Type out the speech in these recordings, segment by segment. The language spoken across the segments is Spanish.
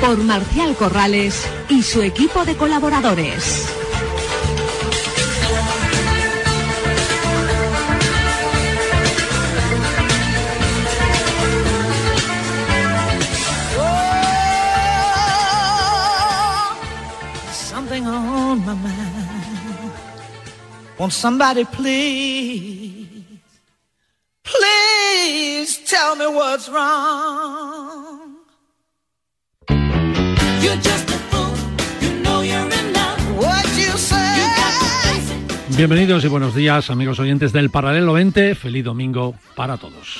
por Marcial Corrales y su equipo de colaboradores. Won't somebody please, please tell me what's wrong? Bienvenidos y buenos días amigos oyentes del Paralelo 20. Feliz domingo para todos.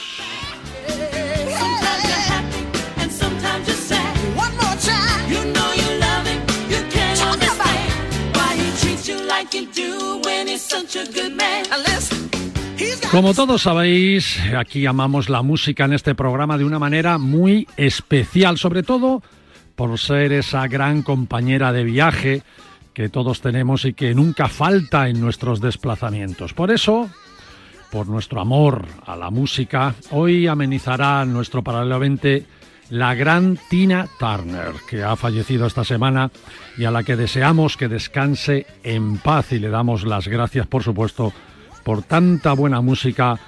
Como todos sabéis, aquí amamos la música en este programa de una manera muy especial, sobre todo por ser esa gran compañera de viaje que todos tenemos y que nunca falta en nuestros desplazamientos. Por eso, por nuestro amor a la música, hoy amenizará nuestro paralelo 20 la gran Tina Turner, que ha fallecido esta semana y a la que deseamos que descanse en paz y le damos las gracias, por supuesto, por tanta buena música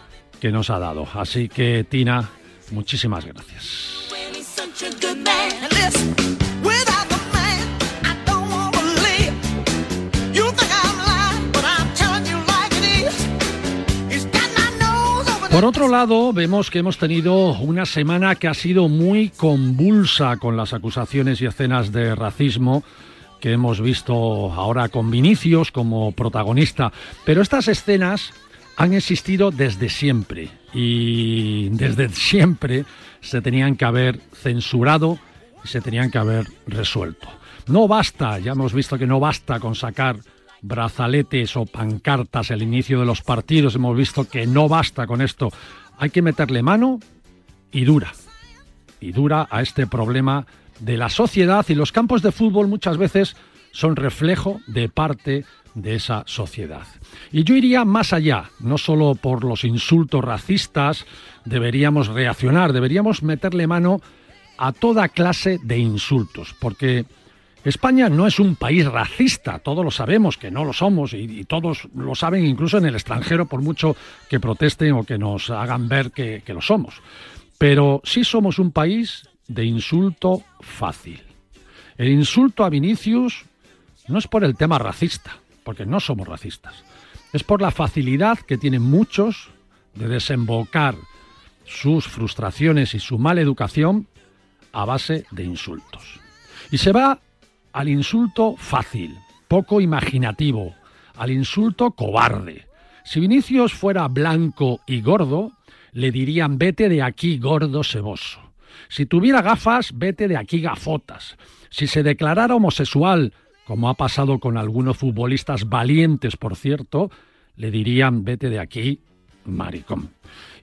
que nos ha dado. Así que, Tina, muchísimas gracias. Por otro lado, vemos que hemos tenido una semana que ha sido muy convulsa con las acusaciones y escenas de racismo que hemos visto ahora con Vinicius como protagonista. Pero estas escenas han existido desde siempre y desde siempre se tenían que haber censurado se tenían que haber resuelto. No basta, ya hemos visto que no basta con sacar brazaletes o pancartas al inicio de los partidos, hemos visto que no basta con esto. Hay que meterle mano y dura, y dura a este problema de la sociedad y los campos de fútbol muchas veces son reflejo de parte de esa sociedad. Y yo iría más allá, no solo por los insultos racistas, deberíamos reaccionar, deberíamos meterle mano a toda clase de insultos, porque España no es un país racista, todos lo sabemos que no lo somos y, todos lo saben incluso en el extranjero por mucho que protesten o que nos hagan ver que, que lo somos. Pero sí somos un país de insulto fácil. El insulto a Vinicius no es por el tema racista, porque no somos racistas. Es por la facilidad que tienen muchos de desembocar sus frustraciones y su mala educación a base de insultos. Y se va al insulto fácil, poco imaginativo, al insulto cobarde. Si Vinicius fuera blanco y gordo, le dirían vete de aquí gordo ceboso. Si tuviera gafas, vete de aquí gafotas. Si se declarara homosexual, como ha pasado con algunos futbolistas valientes, por cierto, le dirían vete de aquí maricón.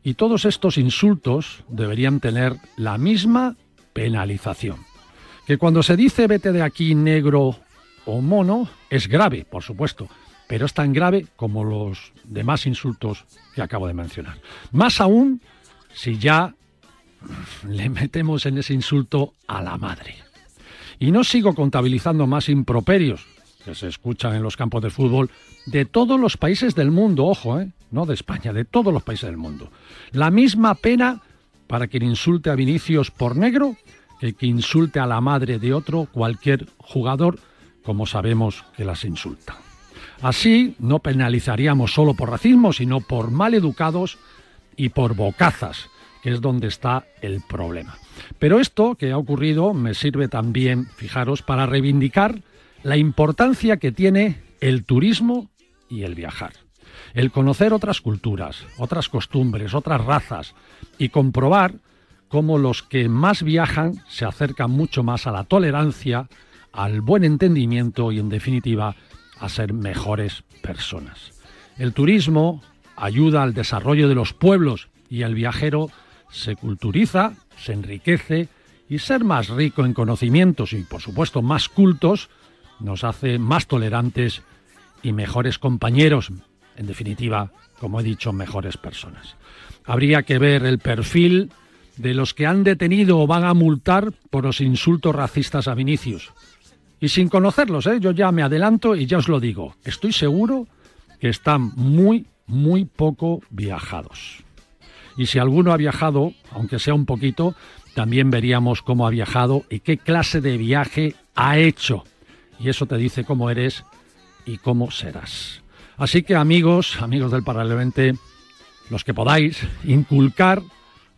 Y todos estos insultos deberían tener la misma penalización. Que cuando se dice vete de aquí negro o mono, es grave, por supuesto, pero es tan grave como los demás insultos que acabo de mencionar. Más aún si ya le metemos en ese insulto a la madre. Y no sigo contabilizando más improperios que se escuchan en los campos de fútbol de todos los países del mundo, ojo, ¿eh? no de España, de todos los países del mundo. La misma pena para quien insulte a Vinicius por negro que que insulte a la madre de otro cualquier jugador, como sabemos que las insulta. Así no penalizaríamos solo por racismo, sino por maleducados y por bocazas, que es donde está el problema. Pero esto que ha ocurrido me sirve también, fijaros, para reivindicar la importancia que tiene el turismo y el viajar. El conocer otras culturas, otras costumbres, otras razas y comprobar cómo los que más viajan se acercan mucho más a la tolerancia, al buen entendimiento y, en definitiva, a ser mejores personas. El turismo ayuda al desarrollo de los pueblos y el viajero se culturiza, se enriquece y ser más rico en conocimientos y, por supuesto, más cultos nos hace más tolerantes y mejores compañeros, en definitiva, como he dicho, mejores personas. Habría que ver el perfil de los que han detenido o van a multar por los insultos racistas a Vinicius. Y sin conocerlos, ¿eh? yo ya me adelanto y ya os lo digo, estoy seguro que están muy, muy poco viajados. Y si alguno ha viajado, aunque sea un poquito, también veríamos cómo ha viajado y qué clase de viaje ha hecho. Y eso te dice cómo eres y cómo serás. Así que amigos, amigos del Paralelamente, los que podáis, inculcar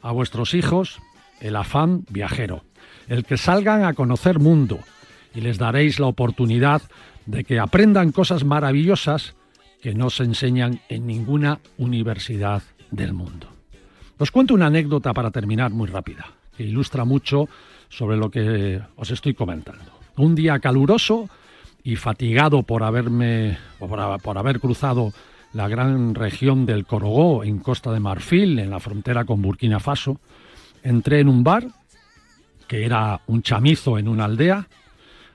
a vuestros hijos el afán viajero, el que salgan a conocer mundo y les daréis la oportunidad de que aprendan cosas maravillosas que no se enseñan en ninguna universidad del mundo. Os cuento una anécdota para terminar muy rápida, que ilustra mucho sobre lo que os estoy comentando. Un día caluroso y fatigado por haberme por, haber cruzado la gran región del Corogó en Costa de Marfil, en la frontera con Burkina Faso, entré en un bar que era un chamizo en una aldea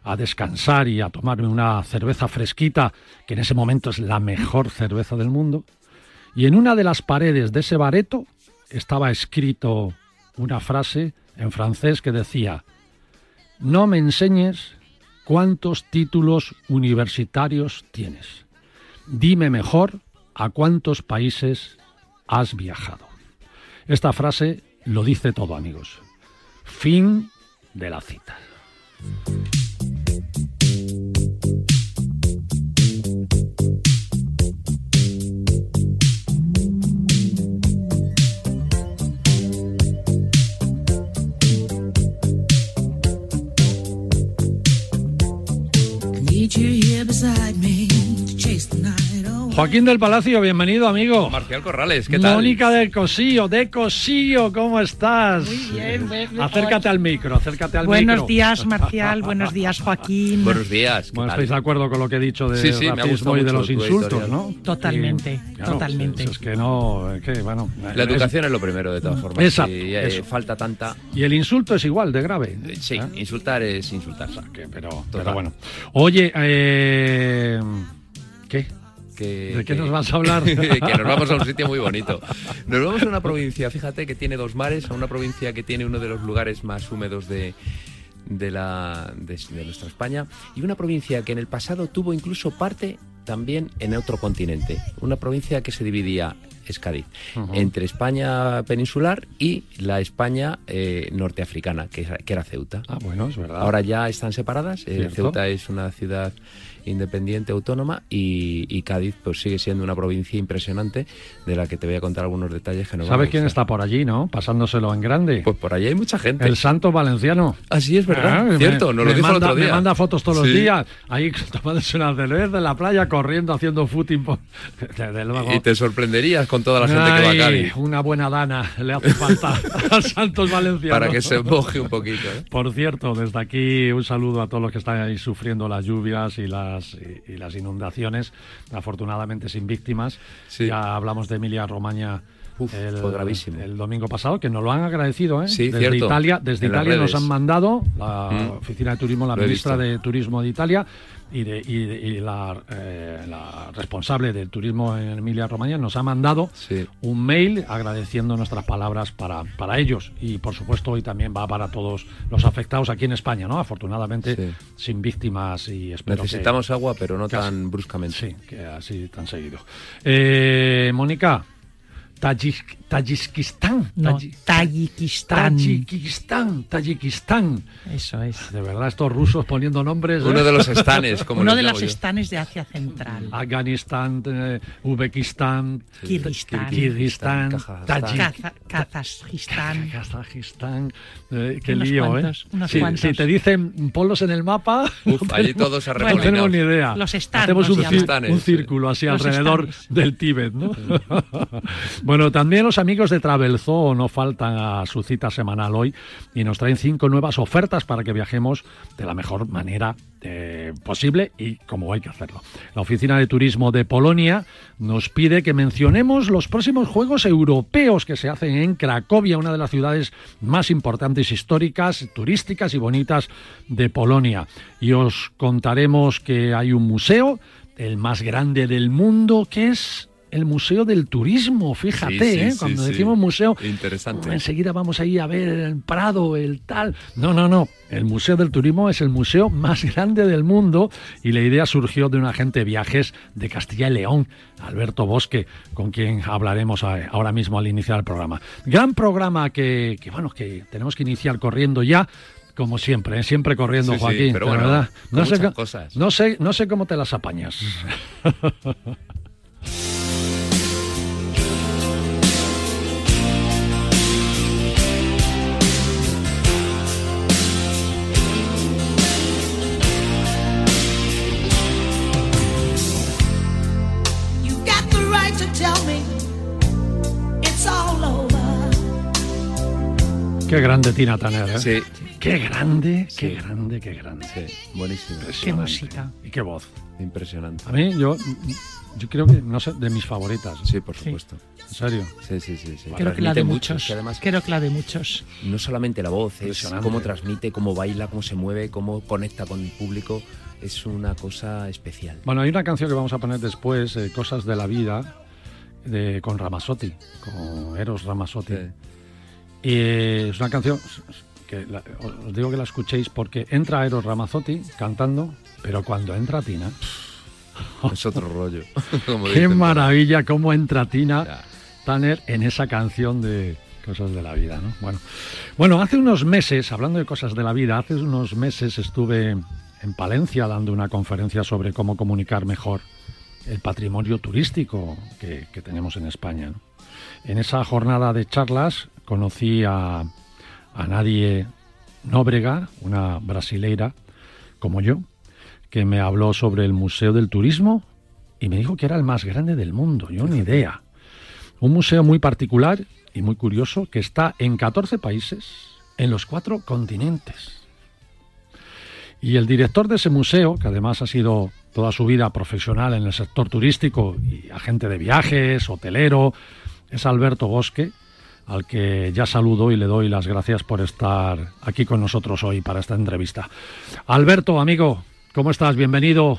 a descansar y a tomarme una cerveza fresquita, que en ese momento es la mejor cerveza del mundo. Y en una de las paredes de ese bareto estaba escrito una frase en francés que decía, no me enseñes cuántos títulos universitarios tienes. Dime mejor a cuántos países has viajado. Esta frase lo dice todo, amigos. Fin de la cita. Me Joaquín del Palacio, bienvenido, amigo. Marcial Corrales, ¿qué tal? Mónica del Cosillo, de Cosillo, ¿cómo estás? Muy bien, bien, Acércate al micro, acércate al Buenos micro. días, Marcial. Buenos días, Joaquín. Buenos días. ¿qué Bueno, estáis de acuerdo con lo que he dicho de Sí, sí, me ha racismo gustado y de mucho los insultos. ¿no? Totalmente, Y, claro, totalmente. Es, es que no, es que, bueno. La es- educación es lo primero, de todas formas. Exacto, Si, eh, eso. falta tanta. y el insulto es igual de grave. eh, Sí, ¿eh? insultar es insultar. Que- pero, pero bueno. Oye, eh, ¿qué? Que, ¿De qué que- nos vas a hablar? que nos vamos a un sitio muy bonito. Nos vamos a una provincia, fíjate, que tiene dos mares, a una provincia que tiene uno de los lugares más húmedos de, de, la, de, de nuestra España y una provincia que en el pasado tuvo incluso parte también en otro continente. Una provincia que se dividía, es Cádiz, entre España peninsular y la España eh, norteafricana, que, era- que era Ceuta. Ah, bueno, es verdad. Ahora ya están separadas. eh. Ceuta es una ciudad independiente, autónoma, y, y Cádiz pues sigue siendo una provincia impresionante de la que te voy a contar algunos detalles que a ¿Sabes quién está por allí, no? Pasándoselo en grande. Pues por allí hay mucha gente. el santo valenciano. Así es verdad, Ah, cierto, me- nos lo me dijo manda, el otro día. Me manda fotos todos los Sí. días, ahí tomándose una cerveza en la playa, corriendo, haciendo footing. por- Desde luego. Y te sorprenderías con toda la gente que va a Ay, Cádiz Una buena dana le hace falta a Santos Valencianos. para que se moje un poquito. ¿eh? Por cierto, desde aquí un saludo a todos los que están ahí sufriendo las lluvias y las, y, y las inundaciones, afortunadamente sin víctimas. Sí. Ya hablamos de Emilia Romagna. Uf, fue gravísimo. el domingo pasado, que nos lo han agradecido, ¿eh? Sí, desde cierto. Italia, desde Italia nos han mandado la Mm. oficina de turismo, la ministra de turismo de Italia y, de, y, de- y la, eh, la responsable del turismo en Emilia Romagna nos ha mandado Sí. un mail agradeciendo nuestras palabras para, para ellos y por supuesto hoy también va para todos los afectados aquí en España, ¿no? Afortunadamente Sí. sin víctimas y espero que- Necesitamos agua, pero no tan bruscamente. Sí, que así tan seguido. Eh, Mónica, Tayik- Tayikistán. No, Tayi- Tayikistán. Tayikistán, Tayikistán. Eso es. De verdad, estos rusos poniendo nombres. ¿eh? Uno de los estanes, como Uno de los yo. estanes de Asia Central. Afganistán, eh, Uzbekistán, Kirguistán. Kazajistán. Kazajistán, eh, qué Unos lío, cuantos, ¿eh? unos Si- te dicen ponlos en el mapa, Uf, no allí tenemos- todos no arremolinados. tenemos ni idea. Los estanes Hacemos un, círculo así Los alrededor estanes. del Tíbet, ¿no? bueno, Bueno, también los amigos de Travelzoo no faltan a su cita semanal hoy y nos traen cinco nuevas ofertas para que viajemos de la mejor manera eh, posible y como hay que hacerlo. La Oficina de Turismo de Polonia nos pide que mencionemos los próximos Juegos Europeos que se hacen en Cracovia, una de las ciudades más importantes históricas, turísticas y bonitas de Polonia. Y os contaremos que hay un museo, el más grande del mundo, que es el Museo del Turismo, fíjate, Sí, sí, ¿eh? cuando sí. decimos museo, Interesante. enseguida vamos ahí a ver el Prado, el tal. No, no, no. El Museo del Turismo es el museo más grande del mundo y la idea surgió de un agente de viajes de Castilla y León, Alberto Bosque, con quien hablaremos ahora mismo al iniciar el programa. Gran programa que, que, bueno, que tenemos que iniciar corriendo ya. Como siempre, ¿eh? siempre corriendo, Sí, sí, Joaquín. pero de bueno, verdad. con No sé, muchas co- cosas. no sé, no sé cómo te las apañas. Qué grande Tina Turner, ¿eh? Sí, Qué grande, qué Sí. grande, qué grande. sí, buenísimo. Qué música. Y qué voz. Impresionante. A mí, yo, yo creo que, no sé, de mis favoritas. Sí, por Sí. supuesto. En serio. Sí, sí, sí. sí. Creo que la de mucho, muchos. que además, Creo que la de muchos. no solamente la voz, es cómo transmite, cómo baila, cómo se mueve, cómo conecta con el público. Es una cosa especial. Bueno, hay una canción que vamos a poner después, eh, Cosas de la Vida, de, con Ramazotti, con Eros Ramazotti. Sí. Y es una canción que la- os digo que la escuchéis porque entra Eros Ramazzotti cantando, pero cuando entra Tina, Es otro rollo. como qué dicen. maravilla cómo entra Tina Ya. Tanner en esa canción de Cosas de la Vida, ¿no? Bueno, bueno, hace unos meses, hablando de Cosas de la Vida, hace unos meses estuve en Palencia dando una conferencia sobre cómo comunicar mejor el patrimonio turístico que, que tenemos en España. ¿no? En esa jornada de charlas conocí a, a Nadie Nóbrega, una brasileira como yo, que me habló sobre el Museo del Turismo y me dijo que era el más grande del mundo. Yo ni idea. Un museo muy particular y muy curioso que está en 14 países, en los cuatro continentes. Y el director de ese museo, que además ha sido toda su vida profesional en el sector turístico y agente de viajes, hotelero, es Alberto Bosque, al que ya saludo y le doy las gracias por estar aquí con nosotros hoy para esta entrevista. Alberto, amigo, ¿cómo estás? Bienvenido,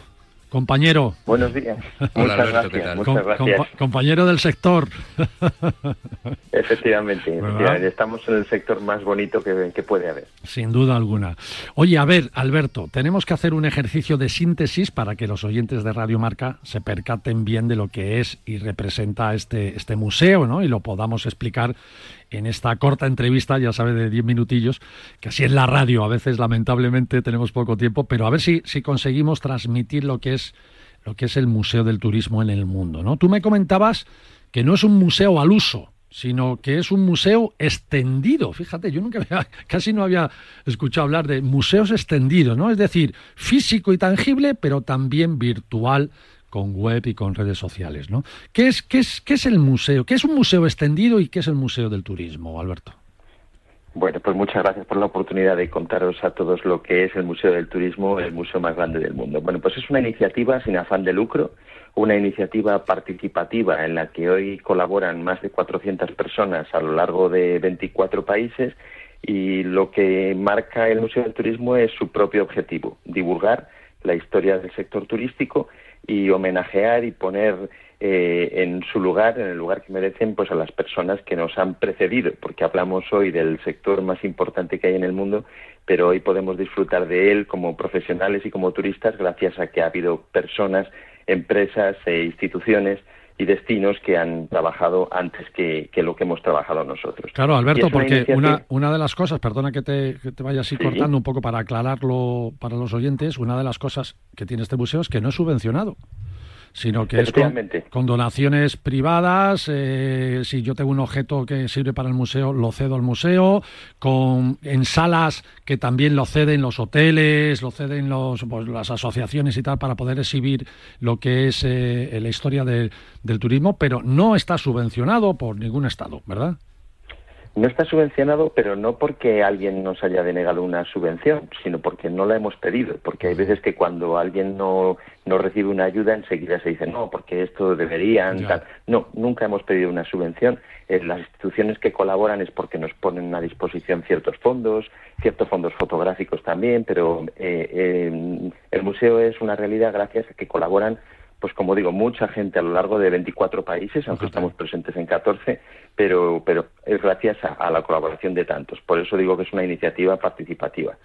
compañero. Buenos días. Hola, muchas Alberto, ¿qué gracias. tal? Muchas Com- gracias. compa- compañero del sector. Efectivamente, efectivamente, estamos en el sector más bonito que, que puede haber. Sin duda alguna. Oye, a ver, Alberto, tenemos que hacer un ejercicio de síntesis para que los oyentes de Radio Marca se percaten bien de lo que es y representa este, este museo, ¿no? Y lo podamos explicar en esta corta entrevista, ya sabe, de 10 minutillos, que así es la radio. A veces, lamentablemente, tenemos poco tiempo, pero a ver si, si conseguimos transmitir lo que es lo que es el Museo del Turismo en el mundo, ¿no? Tú me comentabas que no es un museo al uso, sino que es un museo extendido. Fíjate, yo nunca había, casi no había escuchado hablar de museos extendidos, ¿no? Es decir, físico y tangible, pero también virtual con web y con redes sociales, ¿no? ¿Qué es, qué es, qué es el museo? ¿Qué es un museo extendido y qué es el Museo del Turismo, Alberto? Bueno, pues muchas gracias por la oportunidad de contaros a todos lo que es el Museo del Turismo, el museo más grande del mundo. Bueno, pues es una iniciativa sin afán de lucro, una iniciativa participativa en la que hoy colaboran más de 400 personas a lo largo de 24 países y lo que marca el Museo del Turismo es su propio objetivo, divulgar la historia del sector turístico y homenajear y poner eh, en su lugar, en el lugar que merecen, pues a las personas que nos han precedido, porque hablamos hoy del sector más importante que hay en el mundo, pero hoy podemos disfrutar de él como profesionales y como turistas gracias a que ha habido personas, empresas e instituciones y destinos que han trabajado antes que, que lo que hemos trabajado nosotros. Claro, Alberto, una porque iniciativa- una, una de las cosas, perdona que te, que te vaya así Sí. cortando un poco para aclararlo para los oyentes, una de las cosas que tiene este museo es que no es subvencionado, sino que es con, donaciones privadas. eh, si yo tengo un objeto que sirve para el museo, lo cedo al museo, con en salas que también lo ceden los hoteles, lo ceden los, pues, las asociaciones y tal para poder exhibir lo que es eh, la historia de- del turismo, pero no está subvencionado por ningún estado, ¿verdad? No está subvencionado, pero no porque alguien nos haya denegado una subvención, sino porque no la hemos pedido. Porque hay veces que cuando alguien no, no recibe una ayuda, enseguida se dice, no, porque esto deberían. Tal. No, nunca hemos pedido una subvención. Eh, las instituciones que colaboran es porque nos ponen a disposición ciertos fondos, ciertos fondos fotográficos también, pero eh, eh, el museo es una realidad gracias a que colaboran pues como digo, mucha gente a lo largo de 24 países, aunque estamos presentes en 14, pero, pero es gracias a, a la colaboración de tantos. Por eso digo que es una iniciativa participativa.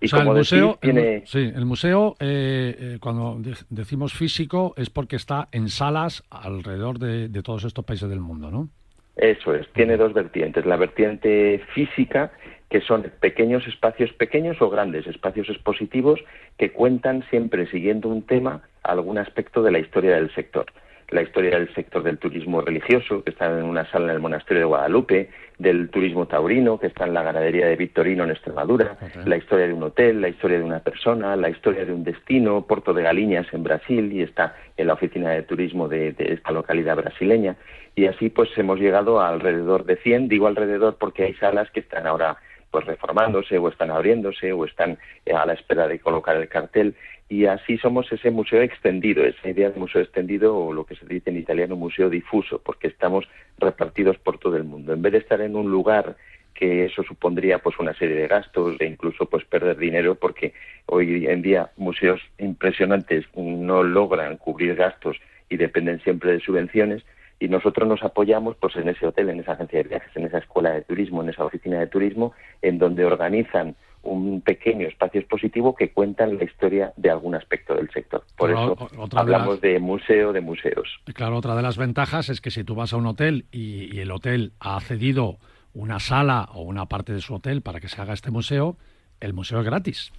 Y o sea, el como museo, decís, tiene... el, sí, el museo, eh, eh, cuando de- decimos físico, es porque está en salas alrededor de, de todos estos países del mundo, ¿no? Eso es, tiene dos vertientes. La vertiente física, que son pequeños espacios pequeños o grandes espacios expositivos que cuentan siempre siguiendo un tema, algún aspecto de la historia del sector. La historia del sector del turismo religioso, que está en una sala en el monasterio de Guadalupe, del turismo taurino, que está en la ganadería de Victorino en Extremadura, la historia de un hotel, la historia de una persona, la historia de un destino, Porto de Galiñas en Brasil y está en la oficina de turismo de, de esta localidad brasileña. Y así pues hemos llegado a alrededor de 100, digo alrededor porque hay salas que están ahora pues reformándose o están abriéndose o están eh, a la espera de colocar el cartel y así somos ese museo extendido, esa idea de museo extendido o lo que se dice en italiano museo difuso, porque estamos repartidos por todo el mundo. En vez de estar en un lugar que eso supondría pues una serie de gastos e incluso pues perder dinero porque hoy en día museos impresionantes no logran cubrir gastos y dependen siempre de subvenciones y nosotros nos apoyamos pues en ese hotel, en esa agencia de viajes, en esa escuela de turismo, en esa oficina de turismo, en donde organizan un pequeño espacio expositivo que cuentan la historia de algún aspecto del sector. Por eso de hablamos las- de museo de museos. Claro, otra de las ventajas es que si tú vas a un hotel y, y el hotel ha cedido una sala o una parte de su hotel para que se haga este museo, el museo es gratis.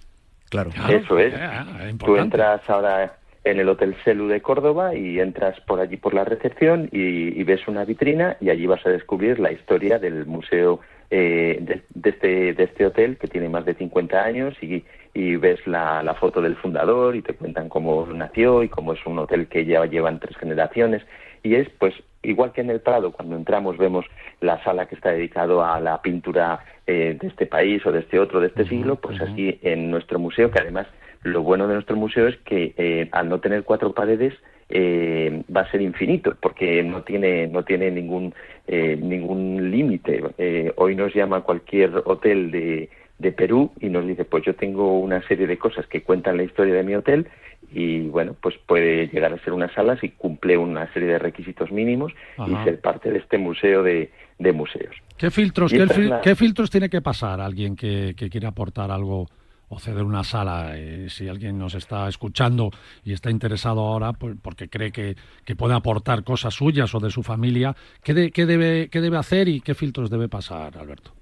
Claro. Claro, Eso es. eh, eh, Tú entras ahora en el Hotel Celu de Córdoba y entras por allí por la recepción y, y ves una vitrina y allí vas a descubrir la historia del museo eh, de, de este, de este hotel que tiene más de 50 años y, y ves la, la foto del fundador y te cuentan cómo nació y cómo es un hotel que ya llevan tres generaciones. Y es pues igual que en el Prado cuando entramos vemos la sala que está dedicado a la pintura eh, de este país o de este otro de este siglo pues así en nuestro museo que además lo bueno de nuestro museo es que eh, al no tener cuatro paredes eh, va a ser infinito porque no tiene no tiene ningún eh, ningún límite Eh, hoy nos llama cualquier hotel de de Perú y nos dice pues yo tengo una serie de cosas que cuentan la historia de mi hotel y bueno pues puede llegar a ser una sala si cumple una serie de requisitos mínimos Ajá. y ser parte de este museo de, de museos ¿Qué filtros, la- qué filtros tiene que pasar alguien que, que quiera aportar algo o ceder una sala? Eh, si alguien nos está escuchando y está interesado ahora pues, porque cree que, que puede aportar cosas suyas o de su familia, ¿qué, de- qué debe, ¿qué debe hacer y qué filtros debe pasar, Alberto?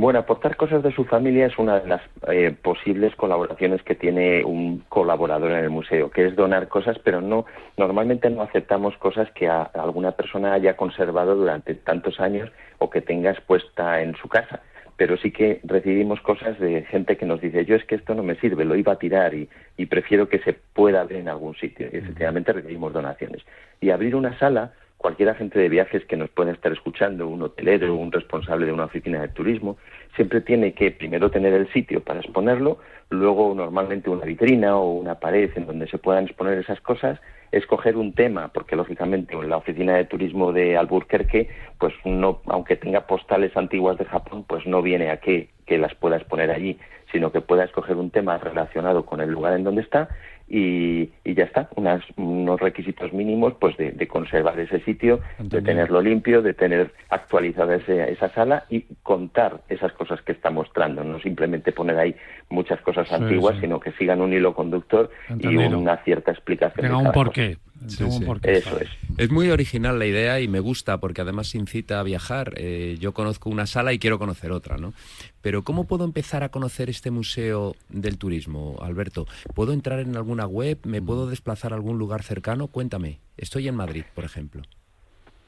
Bueno, aportar cosas de su familia es una de las eh, posibles colaboraciones que tiene un colaborador en el museo, que es donar cosas, pero no normalmente no aceptamos cosas que a- alguna persona haya conservado durante tantos años o que tenga expuesta en su casa. Pero sí que recibimos cosas de gente que nos dice, yo es que esto no me sirve, lo iba a tirar y, prefiero que se pueda ver en algún sitio. Y efectivamente recibimos donaciones. Y abrir una sala cualquier agente de viajes que nos pueda estar escuchando, un hotelero, un responsable de una oficina de turismo, siempre tiene que primero tener el sitio para exponerlo, luego normalmente una vitrina o una pared en donde se puedan exponer esas cosas, escoger un tema, porque lógicamente en la oficina de turismo de Alburquerque, pues no, aunque tenga postales antiguas de Japón, pues no viene a que, que las pueda exponer allí, sino que pueda escoger un tema relacionado con el lugar en donde está y, y ya está, unas, unos requisitos mínimos pues de, de conservar ese sitio, de tenerlo limpio, de tener actualizada ese- esa sala y contar esas cosas que está mostrando, no simplemente poner ahí muchas cosas Sí, antiguas, sí. sino que sigan un hilo conductor Entendido. y una cierta explicación. Tenga un porqué, Sí, Tengo sí. por qué Eso es. Es muy original la idea y me gusta porque además incita a viajar. Eh, yo conozco una sala y quiero conocer otra, ¿no? Pero ¿cómo puedo empezar a conocer este museo del turismo, Alberto? ¿Puedo entrar en alguna web? ¿Me puedo desplazar a algún lugar cercano? Cuéntame. Estoy en Madrid, por ejemplo.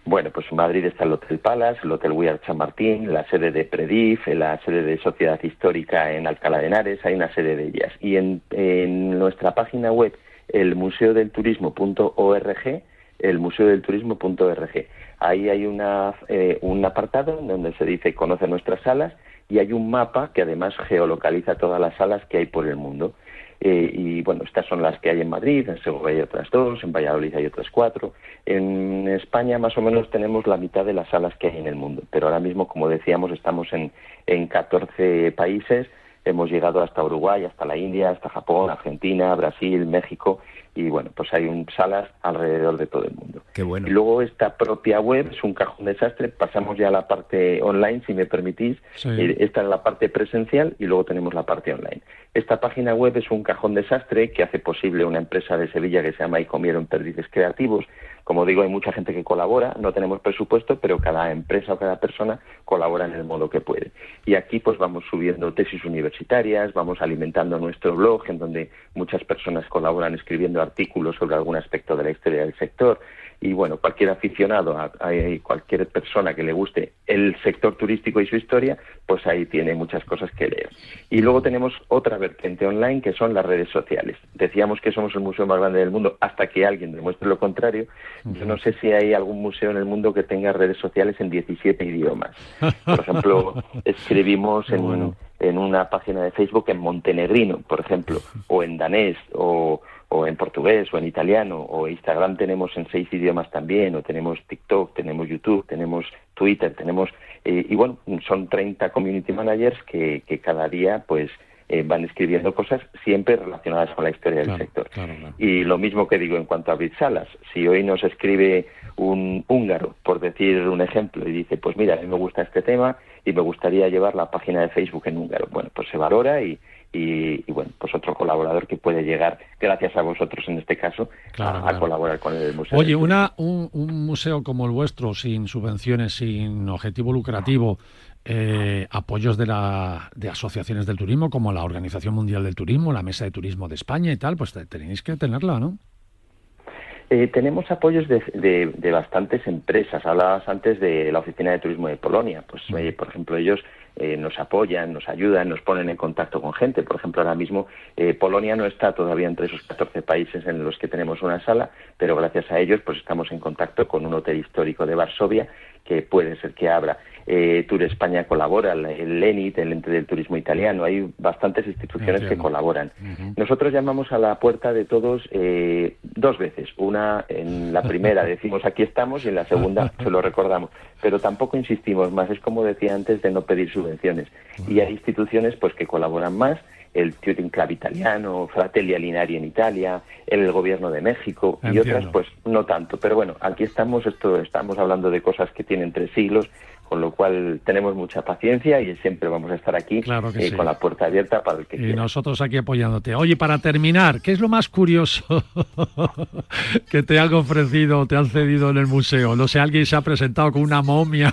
Bueno, pues en Madrid está el Hotel Palace, el Hotel Weir San Martín, la sede de Predif, la sede de Sociedad Histórica en Alcalá de Henares, hay una serie de ellas. Y en, en nuestra página web, el museodelturismo.org, el museodelturismo.org, ahí hay una, eh, un apartado donde se dice conoce nuestras salas y hay un mapa que además geolocaliza todas las salas que hay por el mundo. Eh, y bueno, estas son las que hay en Madrid, en Segovia hay otras dos, en Valladolid hay otras cuatro. En España más o menos tenemos la mitad de las salas que hay en el mundo, pero ahora mismo, como decíamos, estamos en, en 14 países, hemos llegado hasta Uruguay, hasta la India, hasta Japón, Argentina, Brasil, México, y bueno, pues hay un, salas alrededor de todo el mundo. Qué bueno. Y luego esta propia web es un cajón desastre. Pasamos ya a la parte online, si me permitís. Sí. Eh, Esta es la parte presencial y luego tenemos la parte online. Esta página web es un cajón desastre que hace posible una empresa de Sevilla que se llama Y Comieron Perdices Creativos. Como digo, hay mucha gente que colabora, no tenemos presupuesto, pero cada empresa o cada persona colabora en el modo que puede. Y aquí pues vamos subiendo tesis universitarias, vamos alimentando nuestro blog en donde muchas personas colaboran escribiendo artículos sobre algún aspecto de la historia del sector y bueno, cualquier aficionado, a, a cualquier persona que le guste el sector turístico y su historia, pues ahí tiene muchas cosas que leer. Y luego tenemos otra vertiente online que son las redes sociales. Decíamos que somos el museo más grande del mundo hasta que alguien demuestre lo contrario. Yo no sé si hay algún museo en el mundo que tenga redes sociales en 17 idiomas. Por ejemplo, escribimos en, Bueno. en una página de Facebook en montenegrino, por ejemplo, o en danés, o, o en portugués, o en italiano, o Instagram tenemos en seis idiomas también, o tenemos TikTok, tenemos YouTube, tenemos Twitter, tenemos... eh, y bueno, son 30 community managers que, que cada día pues eh, van escribiendo cosas siempre relacionadas con la historia Claro, del sector. claro, claro. Y lo mismo que digo en cuanto a salas. Si hoy nos escribe un húngaro, por decir un ejemplo, y dice, pues mira, a mí me gusta este tema y me gustaría llevar la página de Facebook en húngaro. Bueno, pues se valora y, y, y, bueno, pues otro colaborador que puede llegar, gracias a vosotros en este caso, Claro, a, colaborar con el museo. Oye, una, un, un museo como el vuestro, sin subvenciones, sin objetivo lucrativo, eh, apoyos de, la, de asociaciones del turismo, como la Organización Mundial del Turismo, la Mesa de Turismo de España y tal, pues te- tenéis que tenerla, ¿no? Eh, tenemos apoyos de, de- de bastantes empresas. Hablabas antes de la Oficina de Turismo de Polonia. Pues, eh, por ejemplo, ellos eh, nos apoyan, nos ayudan, nos ponen en contacto con gente. Por ejemplo, ahora mismo eh, Polonia no está todavía entre esos 14 países en los que tenemos una sala, pero gracias a ellos pues estamos en contacto con un hotel histórico de Varsovia que puede ser que abra. Eh, Tour España colabora, el- el ENIT, el ente del turismo italiano. Hay bastantes instituciones que colaboran. Nosotros llamamos a la puerta de todos eh, dos veces. Una, en la primera decimos aquí estamos y en la segunda se lo recordamos. Pero tampoco insistimos más. Es como decía antes de no pedir subvenciones. Y hay instituciones pues que colaboran más. El Touring Club italiano, Fratelli Alinari en Italia, el gobierno de México y otras pues no tanto. Pero bueno, aquí estamos, esto, estamos hablando de cosas que tienen tres siglos, con lo cual tenemos mucha paciencia y siempre vamos a estar aquí Claro eh, sí. con la puerta abierta para el que Y quiera. nosotros aquí apoyándote. Oye, para terminar, ¿qué es lo más curioso que te han ofrecido, te han cedido en el museo? No sé, alguien se ha presentado con una momia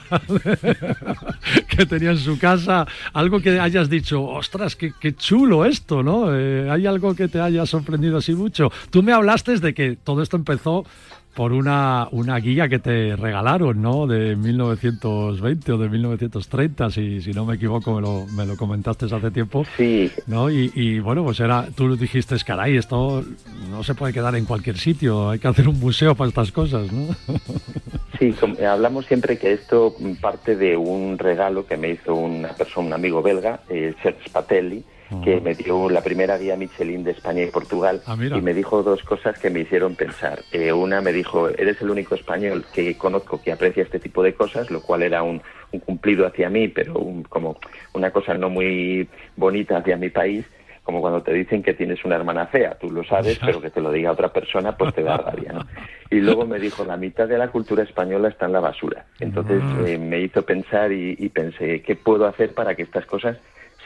que tenía en su casa, algo que hayas dicho, ostras, qué, qué chulo esto, ¿no? Eh, ¿Hay algo que te haya sorprendido así mucho? Tú me hablaste de que todo esto empezó por una, una guía que te regalaron, ¿no? De 1920 o de 1930, si, si no me equivoco, me lo, me lo comentaste hace tiempo. Sí, ¿no? Y, y, bueno, pues era, tú dijiste, caray, esto no se puede quedar en cualquier sitio, hay que hacer un museo para estas cosas, ¿no? Sí, eh, hablamos siempre que esto parte de un regalo que me hizo una persona, un amigo belga, eh, Serge Patelli, que me dio la primera guía Michelin de España y Portugal Ah, y me dijo dos cosas que me hicieron pensar. Eh, una me dijo, eres el único español que conozco que aprecia este tipo de cosas, lo cual era un, un cumplido hacia mí, pero un- como una cosa no muy bonita hacia mi país. Como cuando te dicen que tienes una hermana fea, tú lo sabes, pero que te lo diga otra persona, pues te da rabia, ¿no? Y luego me dijo, la mitad de la cultura española está en la basura. Entonces Ah. eh, me hizo pensar y, y pensé, ¿qué puedo hacer para que estas cosas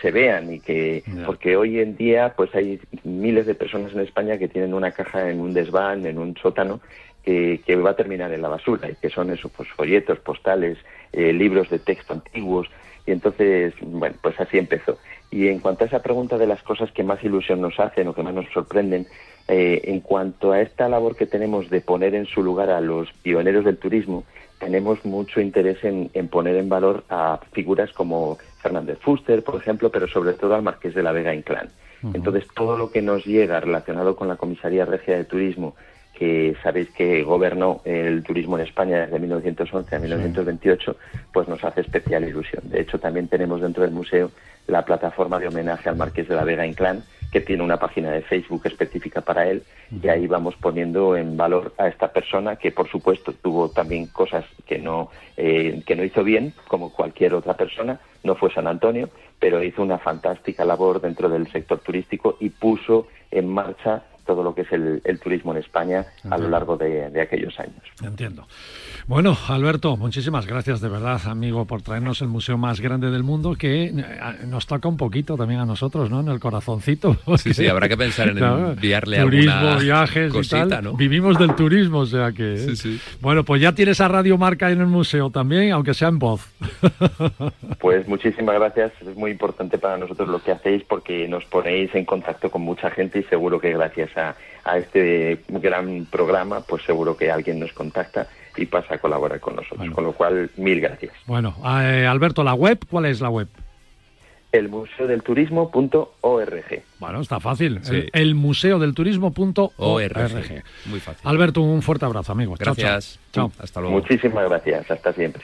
se vean y que porque hoy en día pues hay miles de personas en España que tienen una caja en un desván, en un sótano que, que va a terminar en la basura y que son esos pues folletos, postales, eh, libros de texto antiguos. Y entonces bueno pues así empezó. Y en cuanto a esa pregunta de las cosas que más ilusión nos hacen o que más nos sorprenden eh, en cuanto a esta labor que tenemos de poner en su lugar a los pioneros del turismo, tenemos mucho interés en, en poner en valor a figuras como Fernández Fuster, por ejemplo, pero sobre todo al Marqués de la Vega Inclán. Entonces, todo lo que nos llega relacionado con la Comisaría Regia de Turismo, que sabéis que gobernó el turismo en España desde 1911 a 1928, pues nos hace especial ilusión. De hecho, también tenemos dentro del museo la plataforma de homenaje al Marqués de la Vega Inclán, que tiene una página de Facebook específica para él, y ahí vamos poniendo en valor a esta persona que, por supuesto, tuvo también cosas que no, eh, que no hizo bien, como cualquier otra persona, no fue San Antonio, pero hizo una fantástica labor dentro del sector turístico y puso en marcha todo lo que es el, el turismo en España a lo largo de, de aquellos años. Entiendo. Bueno, Alberto, muchísimas gracias de verdad, amigo, por traernos el museo más grande del mundo que eh, nos toca un poquito también a nosotros, ¿no? En el corazoncito. Sí, sí, habrá que pensar en Claro, enviarle turismo, alguna viajes cosita, y tal. ¿no? Vivimos del turismo, o sea que. Sí, sí. Bueno, pues ya tienes a Radio Marca en el museo también, aunque sea en voz. Pues muchísimas gracias, es muy importante para nosotros lo que hacéis porque nos ponéis en contacto con mucha gente y seguro que gracias a, a este gran programa, pues seguro que alguien nos contacta y pasa a colaborar con nosotros. Bueno. Con lo cual, mil gracias. Bueno, eh, Alberto, la web, ¿cuál es la web? El museo del turismo.org. Bueno, está fácil. Sí. El, el museo del turismo.org. ORG. Muy fácil. Alberto, un fuerte abrazo, amigo. Chao, chao. Gracias. Chao. Hasta luego. Muchísimas gracias, hasta siempre.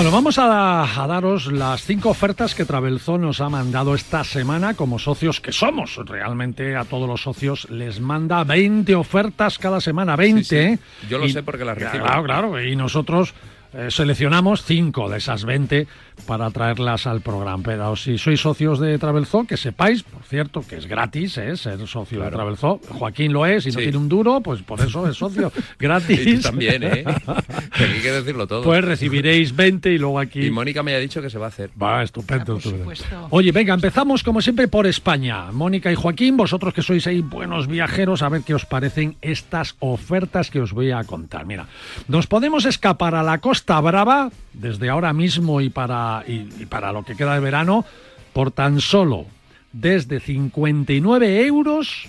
Bueno, vamos a, a daros las cinco ofertas que Travelzoo nos ha mandado esta semana como socios que somos. Realmente a todos los socios les manda 20 ofertas cada semana, 20. Sí, sí. ¿eh? Yo lo Y- sé porque las recibo. Claro, claro. Y nosotros eh, seleccionamos cinco de esas 20 para traerlas al programa. Pero si sois socios de Travelzoo, que sepáis, por cierto, que es gratis ¿eh? ser socio de. Travelzoo. Joaquín lo es y no Sí. tiene un duro, pues por eso es socio. gratis. Y tú también, ¿eh? Que hay que decirlo todo. Pues recibiréis 20 y luego aquí... Y Mónica me ha dicho que se va a hacer. Va, estupendo. por estupendo. supuesto. Oye, venga, empezamos como siempre por España. Mónica y Joaquín, vosotros que sois ahí buenos viajeros, a ver qué os parecen estas ofertas que os voy a contar. Mira, nos podemos escapar a la Costa Brava desde ahora mismo y para, y, y para lo que queda de verano por tan solo desde 59 euros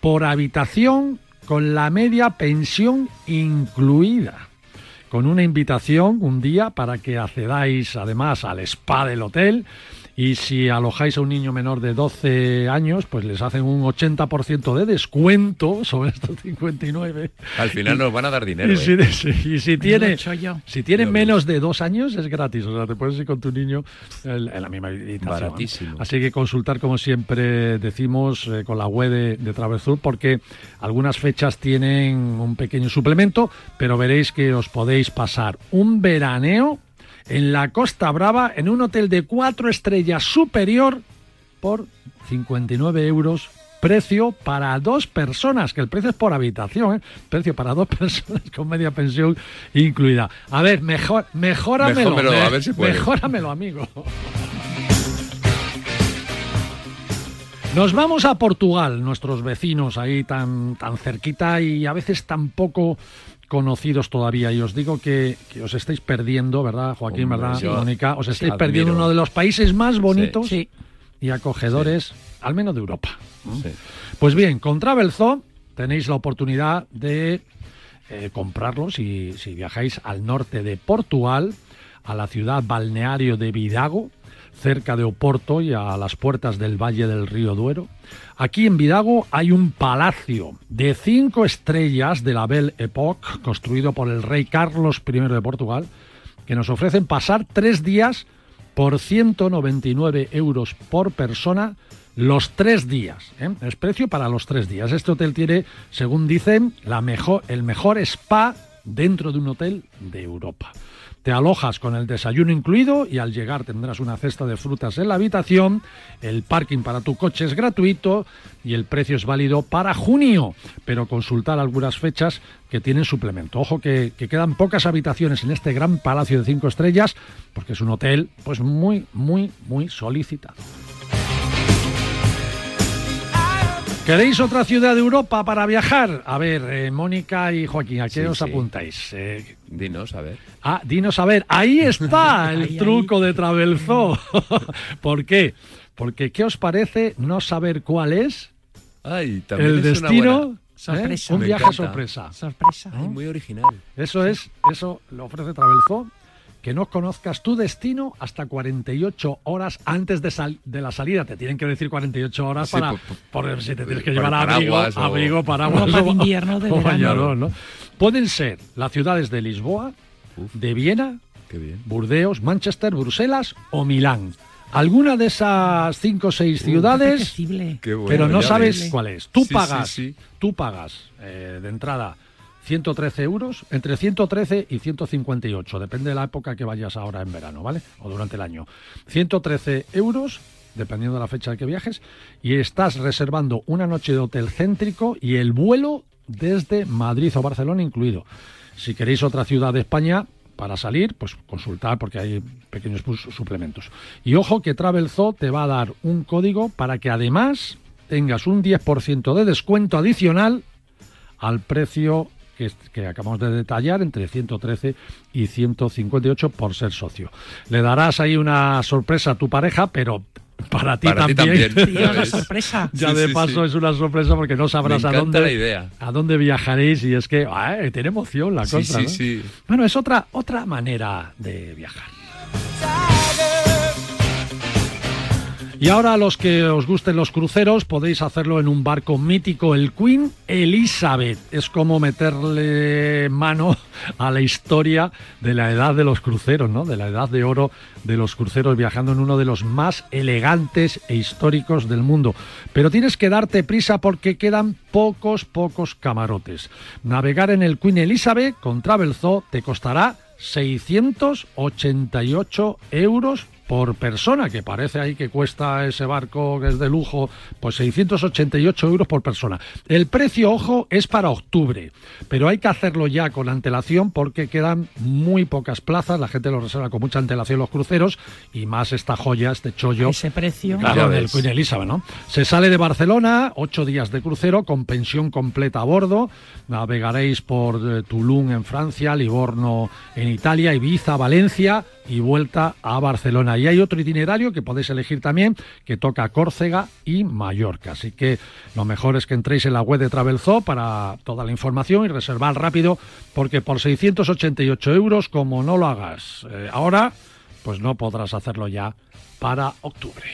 por habitación con la media pensión incluida. Con una invitación un día para que accedáis además al spa del hotel y si alojáis a un niño menor de 12 años, pues les hacen un 80% de descuento sobre estos 59. Al final nos van a dar dinero. Y ¿eh? si, si- y si Lo tiene, si menos de dos años es gratis, o sea, te puedes ir con tu niño en, en la misma habitación. Baratísimo. Así que consultar, como siempre decimos, eh, con la web de, de Travelzoo, porque algunas fechas tienen un pequeño suplemento, pero veréis que os podéis pasar un veraneo en la Costa Brava en un hotel de cuatro estrellas superior por 59 euros. Precio para dos personas, que el precio es por habitación, ¿eh? precio para dos personas con media pensión incluida. A ver, mejor, mejóramelo, Mejóramelo, a me- ver si puede. mejóramelo, amigo. Nos vamos a Portugal, nuestros vecinos ahí tan, tan cerquita y a veces tan poco conocidos todavía. Y os digo que, que os estáis perdiendo, ¿verdad, Joaquín, Hombre, verdad, Mónica? Os estáis admiro. perdiendo uno de los países más bonitos Sí. y acogedores, al menos de Europa. Sí. Pues bien, con Travelzoo tenéis la oportunidad de eh, comprarlo si, si viajáis al norte de Portugal, a la ciudad balneario de Vidago, cerca de Oporto y a las puertas del Valle del Río Duero. Aquí en Vidago hay un palacio de cinco estrellas de la Belle Époque, construido por el rey Carlos I de Portugal, que nos ofrecen pasar tres días por 199 euros por persona los tres días. ¿eh? Es precio para los tres días. Este hotel tiene, según dicen, la mejor, el mejor spa dentro de un hotel de Europa. Te alojas con el desayuno incluido y al llegar tendrás una cesta de frutas en la habitación, el parking para tu coche es gratuito y el precio es válido para junio, pero consultar algunas fechas que tienen suplemento. Ojo que, que quedan pocas habitaciones en este gran palacio de cinco estrellas porque es un hotel pues muy, muy, muy solicitado. ¿Queréis otra ciudad de Europa para viajar? A ver, eh, Mónica y Joaquín, ¿a qué Sí, os sí. apuntáis? Eh, Dinos, a ver. Ah, dinos a ver, ahí está el Ahí, ahí. truco de Travelzoo. ¿Por qué? Porque ¿qué os parece no saber cuál es Ay, también el es una destino? ¿eh? Un Me viaje encanta. sorpresa. Sorpresa. Ay, muy original. Eso es, eso lo ofrece Travelzoo. Que no conozcas tu destino hasta 48 horas antes de, sal- de la salida. Te tienen que decir 48 horas Sí, para por- por- por si te tienes que llevar abrigo, o- abrigo, paraguas o- invierno, de o verano. bañador, ¿no? Pueden ser las ciudades de Lisboa, Uf. de Viena, Qué bien. Burdeos, Manchester, Bruselas o Milán. Alguna de esas cinco o seis ciudades, Apetecible. Qué bueno. pero no sabes ves. cuál es. Tú Sí, pagas, sí, sí. tú pagas eh, de entrada 113 euros, entre 113 y 158, depende de la época que vayas ahora en verano, ¿vale? O durante el año. 113 euros, dependiendo de la fecha de que viajes, y estás reservando una noche de hotel céntrico y el vuelo desde Madrid o Barcelona incluido. Si queréis otra ciudad de España para salir, pues consultar porque hay pequeños suplementos. Y ojo que Travelzoo te va a dar un código para que además tengas un 10% de descuento adicional al precio que, que acabamos de detallar, entre 113 y 158 por ser socio. Le darás ahí una sorpresa a tu pareja, pero para ti Para ti también. también. Dios, la ¿Ves? sorpresa. Ya Sí, de sí, paso sí. es una sorpresa porque no sabrás a dónde la idea. a dónde viajaréis y es que ay, tiene emoción la Sí, cosa. sí, ¿no? sí. Bueno, es otra otra manera de viajar. Y ahora los que os gusten los cruceros podéis hacerlo en un barco mítico, el Queen Elizabeth. Es como meterle mano a la historia de la edad de los cruceros, ¿no? De la edad de oro de los cruceros viajando en uno de los más elegantes e históricos del mundo. Pero tienes que darte prisa porque quedan pocos, pocos camarotes. Navegar en el Queen Elizabeth con Travelzoo te costará 688 euros por persona, que parece ahí que cuesta ese barco que es de lujo, pues 688 euros por persona. El precio, ojo, es para octubre, pero hay que hacerlo ya con antelación porque quedan muy pocas plazas, la gente lo reserva con mucha antelación los cruceros y más esta joya, este chollo. Ese precio. Claro, del. Queen Elizabeth, ¿no? Se sale de Barcelona, ocho días de crucero con pensión completa a bordo. Navegaréis por eh, Tulum en Francia, Livorno en Italia, Ibiza, Valencia y vuelta a Barcelona. Y hay otro itinerario que podéis elegir también que toca Córcega y Mallorca. Así que lo mejor es que entréis en la web de Travelzoo para toda la información y reservar rápido porque por 688 euros, como no lo hagas eh, ahora, pues no podrás hacerlo ya para octubre.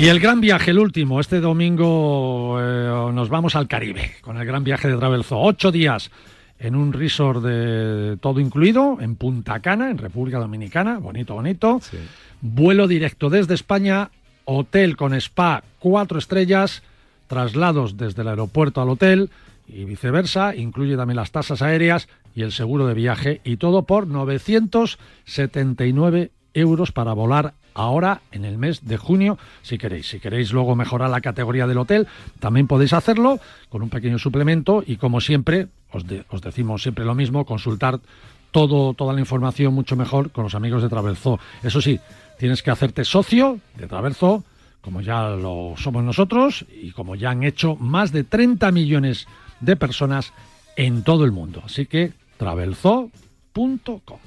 Y el gran viaje, el último, este domingo eh, nos vamos al Caribe con el gran viaje de Travelzoo. Ocho días en un resort de todo incluido en Punta Cana, en República Dominicana. Bonito, bonito. Sí. Vuelo directo desde España, hotel con spa cuatro estrellas, traslados desde el aeropuerto al hotel y viceversa. Incluye también las tasas aéreas y el seguro de viaje y todo por 979 euros para volar ahora en el mes de junio si queréis. Si queréis luego mejorar la categoría del hotel, también podéis hacerlo con un pequeño suplemento y como siempre, os, de- os decimos siempre lo mismo, consultar todo, toda la información mucho mejor con los amigos de Travelzoo. Eso sí, tienes que hacerte socio de Travelzoo, como ya lo somos nosotros y como ya han hecho más de 30 millones de personas en todo el mundo. Así que travelzoo.com.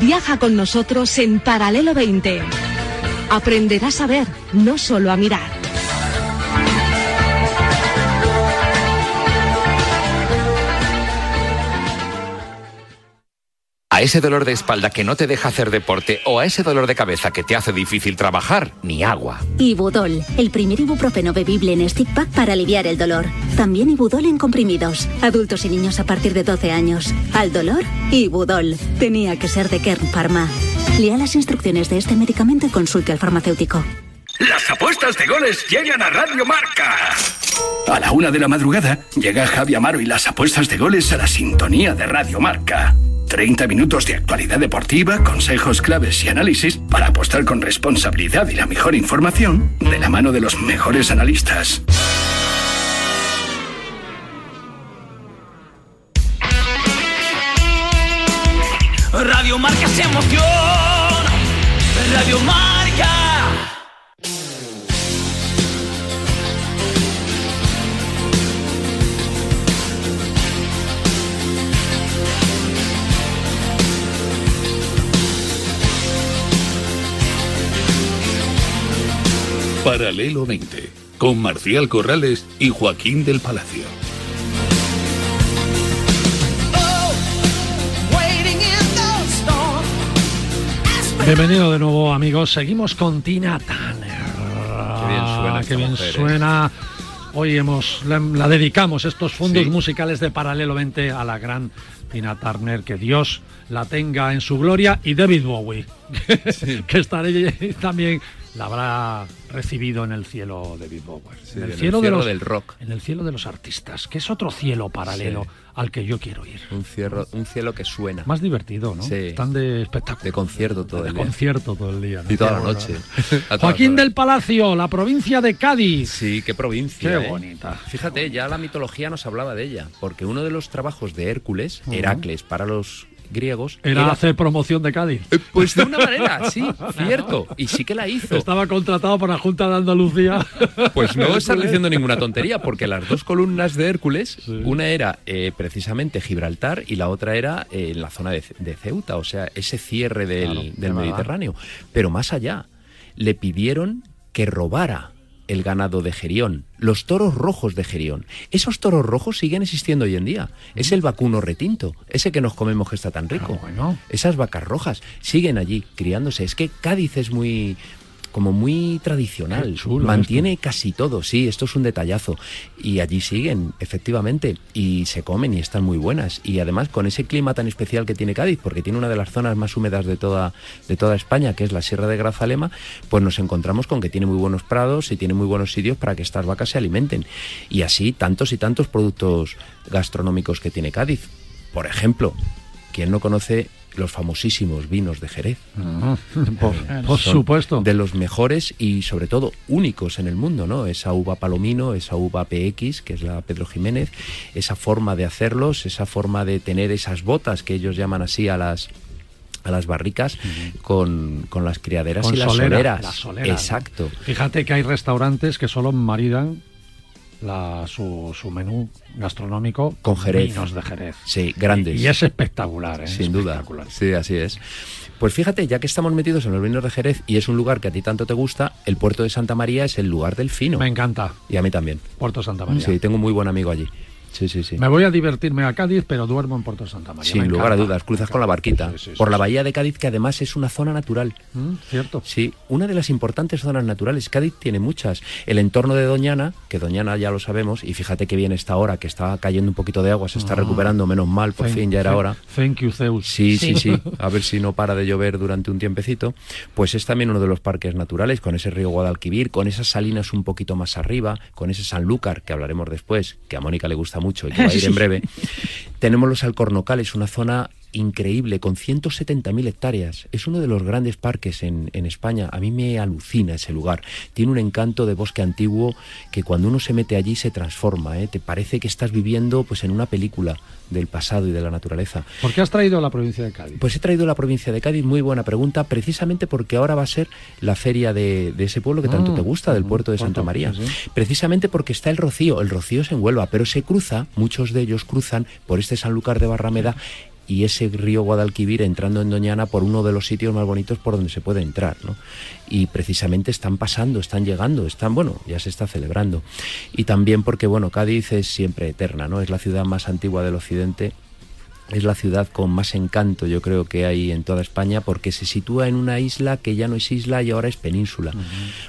Viaja con nosotros en Paralelo 20. Aprenderás a ver, no solo a mirar. A ese dolor de espalda que no te deja hacer deporte o a ese dolor de cabeza que te hace difícil trabajar, ni agua. Ibudol, el primer ibuprofeno bebible en stick pack para aliviar el dolor. También Ibudol en comprimidos. Adultos y niños a partir de 12 años. Al dolor, Ibudol. Tenía que ser de Kern Pharma. Lea las instrucciones de este medicamento y consulte al farmacéutico. Las apuestas de goles llegan a Radio Marca. A la una de la madrugada llega Javi Amaro y las apuestas de goles a la sintonía de Radio Marca. 30 minutos de actualidad deportiva, consejos claves y análisis para apostar con responsabilidad y la mejor información de la mano de los mejores analistas. Radio Marca se emoción. Radio. Paralelo 20, con Marcial Corrales y Joaquín del Palacio. Bienvenido de nuevo, amigos. Seguimos con Tina Turner. Qué bien suena Ah, qué bien mujer, ¿eh? suena. Hoy hemos, la, la dedicamos estos fondos Sí. musicales de Paralelo 20 a la gran Tina Turner. Que Dios la tenga en su gloria y David Bowie, que estaré también la habrá recibido en el cielo David Bowie. Sí, en el cielo del rock. En el cielo de los artistas, que es otro cielo paralelo Sí. al que yo quiero ir. Un cielo, un cielo que suena. Más divertido, ¿no? Sí. Están de espectáculo. De concierto todo de el día. concierto todo el día. ¿no? Y toda la noche. Joaquín del Palacio, la provincia de Cádiz. Sí, qué provincia. Qué ¿eh? bonita. Fíjate, ya la mitología nos hablaba de ella, porque uno de los trabajos de Hércules. Heracles para los griegos, Era hacer promoción de Cádiz. Pues de una manera, sí, cierto. Y sí que la hizo. Estaba contratado por la Junta de Andalucía. Pues no estás diciendo ninguna tontería, porque las dos columnas de Hércules, una era eh, precisamente Gibraltar y la otra era eh, en la zona de, de Ceuta, o sea, ese cierre del, Claro. Mediterráneo. Pero más allá, le pidieron que robara el ganado de Gerión, los toros rojos de Gerión. Esos toros rojos siguen existiendo hoy en día. Es el vacuno retinto, ese que nos comemos que está tan rico. Esas vacas rojas siguen allí criándose. Es que Cádiz es muy como muy tradicional, mantiene casi todo, sí, esto es un detallazo. Y allí siguen, efectivamente, y se comen y están muy buenas. Y además con ese clima tan especial que tiene Cádiz, porque tiene una de las zonas más húmedas de toda, de toda España, que es la Sierra de Grazalema, pues nos encontramos con que tiene muy buenos prados y tiene muy buenos sitios para que estas vacas se alimenten. Y así tantos y tantos productos gastronómicos que tiene Cádiz. Por ejemplo, ¿quién no conoce los famosísimos vinos de Jerez? por, por Son supuesto. De los mejores y sobre todo únicos en el mundo, ¿no? Esa uva palomino, esa uva PX, que es la Pedro Jiménez, esa forma de hacerlos, esa forma de tener esas botas que ellos llaman así a las a las barricas con, con las criaderas Con y las solera, soleras. Exacto. Fíjate que hay restaurantes que solo maridan la, su, su menú gastronómico Con Jerez. vinos de Jerez. Sí, grandes. Y, y es espectacular, ¿eh? Sin duda. Sí, así es. Pues fíjate, ya que estamos metidos en los vinos de Jerez y es un lugar que a ti tanto te gusta, el puerto de Santa María es el lugar del fino. Me encanta. Y a mí también. Puerto Santa María. Sí, tengo un muy buen amigo allí. Sí, sí, sí. Me voy a divertirme a Cádiz, pero duermo en Puerto Santa María. Sin Me lugar a dudas, cruzas con la barquita. Sí, sí, sí, por la bahía de Cádiz, que además es una zona natural. Mm, Cierto. Sí, una de las importantes zonas naturales. Cádiz tiene muchas. El entorno de Doñana, que Doñana ya lo sabemos, y fíjate que bien está ahora, que está cayendo un poquito de agua, se está Ah. recuperando, menos mal, por Thank- fin ya era thank- hora. Thank you, Zeus. Sí, sí, sí. A ver si no para de llover durante un tiempecito. Pues es también uno de los parques naturales, con ese río Guadalquivir, con esas salinas un poquito más arriba, con ese Sanlúcar, que hablaremos después, que a Mónica le gusta mucho y que va a ir en breve. Tenemos los Alcornocales, una zona increíble, con 170.000 hectáreas. Es uno de los grandes parques en, en España. A mí me alucina ese lugar. Tiene un encanto de bosque antiguo que cuando uno se mete allí se transforma. ¿eh? Te parece que estás viviendo pues, en una película del pasado y de la naturaleza. ¿Por qué has traído a la provincia de Cádiz? Pues he traído la provincia de Cádiz, muy buena pregunta, precisamente porque ahora va a ser la feria de, de ese pueblo que tanto Ah, te gusta, del ujú, puerto de Santa María. sí, sí. Precisamente porque está el Rocío, el Rocío se envuelva, pero se cruza, muchos de ellos cruzan por este Sanlúcar de Barrameda y ese río Guadalquivir entrando en Doñana por uno de los sitios más bonitos por donde se puede entrar, ¿no? Y precisamente están pasando, están llegando, están, bueno, ya se está celebrando. Y también porque, bueno, Cádiz es siempre eterna, ¿no? Es la ciudad más antigua del occidente es la ciudad con más encanto, yo creo que hay en toda España, porque se sitúa en una isla que ya no es isla y ahora es península.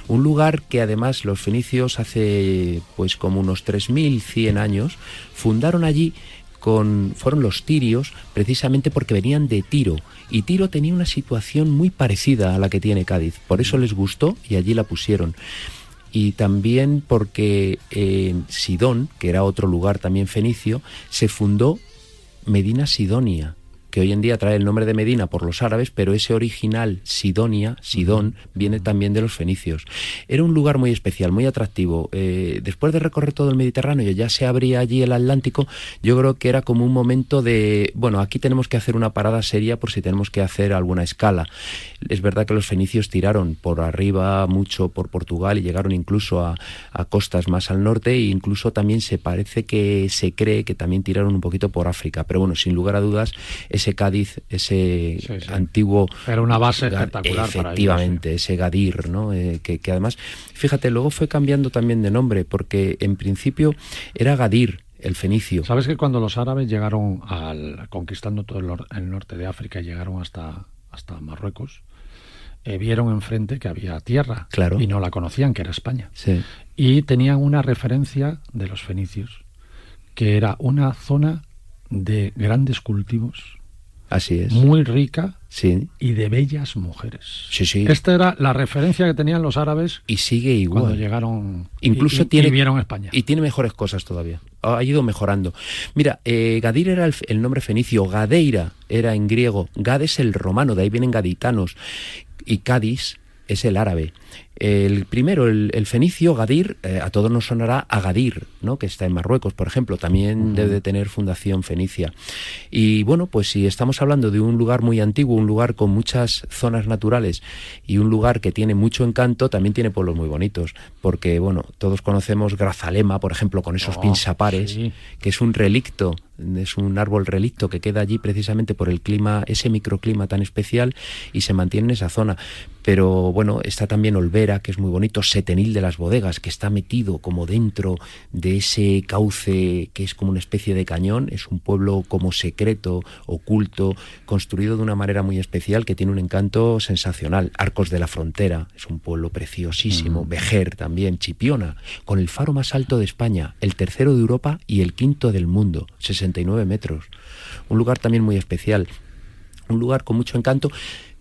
Un lugar que además los fenicios hace pues como unos 3.100 años fundaron allí con fueron los tirios precisamente porque venían de Tiro y Tiro tenía una situación muy parecida a la que tiene Cádiz. Por eso les gustó y allí la pusieron. Y también porque en Sidón, que era otro lugar también fenicio, se fundó Medina Sidonia, que hoy en día trae el nombre de Medina por los árabes, pero ese original Sidonia, Sidón, viene también de los fenicios. Era un lugar muy especial, muy atractivo. Eh, después de recorrer todo el Mediterráneo y ya se abría allí el Atlántico, yo creo que era como un momento de, bueno, aquí tenemos que hacer una parada seria por si tenemos que hacer alguna escala. Es verdad que los fenicios tiraron por arriba mucho por Portugal y llegaron incluso a, a costas más al norte e incluso también se parece que se cree que también tiraron un poquito por África. Pero bueno, sin lugar a dudas, ese Cádiz, ese Sí, sí. antiguo... Era una base espectacular para ellos, Efectivamente, ese Gadir, ¿no? Eh, que, que además, fíjate, luego fue cambiando también de nombre, porque en principio era Gadir, el fenicio. ¿Sabes que cuando los árabes llegaron al conquistando todo el norte de África y llegaron hasta, hasta Marruecos, eh, vieron enfrente que había tierra Claro. y no la conocían, que era España. Sí. Y tenían una referencia de los fenicios, que era una zona de grandes cultivos, Así es. muy rica Sí, y de bellas mujeres. sí, sí. Esta era la referencia que tenían los árabes Y sigue igual. cuando llegaron Incluso y, tiene y vieron España. Y tiene mejores cosas todavía. Ha ido mejorando. Mira, eh, Gadir era el, el nombre fenicio, Gadeira era en griego, Gad es el romano, de ahí vienen gaditanos, y Cádiz es el árabe. El primero, el, el fenicio, Gadir, eh, a todos nos sonará Agadir, ¿no? que está en Marruecos, por ejemplo, también debe de tener fundación fenicia. Y bueno, pues si estamos hablando de un lugar muy antiguo, un lugar con muchas zonas naturales y un lugar que tiene mucho encanto, también tiene pueblos muy bonitos, porque bueno, todos conocemos Grazalema, por ejemplo, con esos Oh, pinzapares, sí. que es un relicto, es un árbol relicto que queda allí precisamente por el clima, ese microclima tan especial y se mantiene en esa zona. Pero bueno, está también Olvera, que es muy bonito, Setenil de las Bodegas, que está metido como dentro de ese cauce que es como una especie de cañón, es un pueblo como secreto, oculto, construido de una manera muy especial que tiene un encanto sensacional. Arcos de la Frontera, es un pueblo preciosísimo, Vejer también, Chipiona, con el faro más alto de España, el tercero de Europa y el quinto del mundo, 69 metros. Un lugar también muy especial, un lugar con mucho encanto.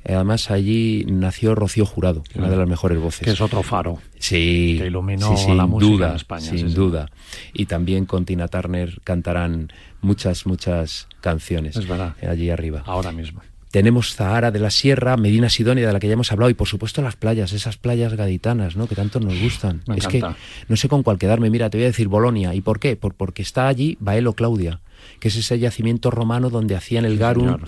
Además allí nació Rocío Jurado, una de las mejores voces. que es otro faro. Sí, que iluminó sí, sin la música duda, en España, Sin sí, sí. duda. Y también con Tina Turner cantarán muchas, muchas canciones Es verdad. allí arriba. Ahora mismo. Tenemos Zahara de la Sierra, Medina Sidonia, de la que ya hemos hablado, y por supuesto las playas, esas playas gaditanas, ¿no? Que tanto nos gustan. Me es que no sé con cuál quedarme. Mira, te voy a decir Bolonia. ¿Y por qué? Por, porque está allí Baelo Claudia, que es ese yacimiento romano donde hacían el garum señor.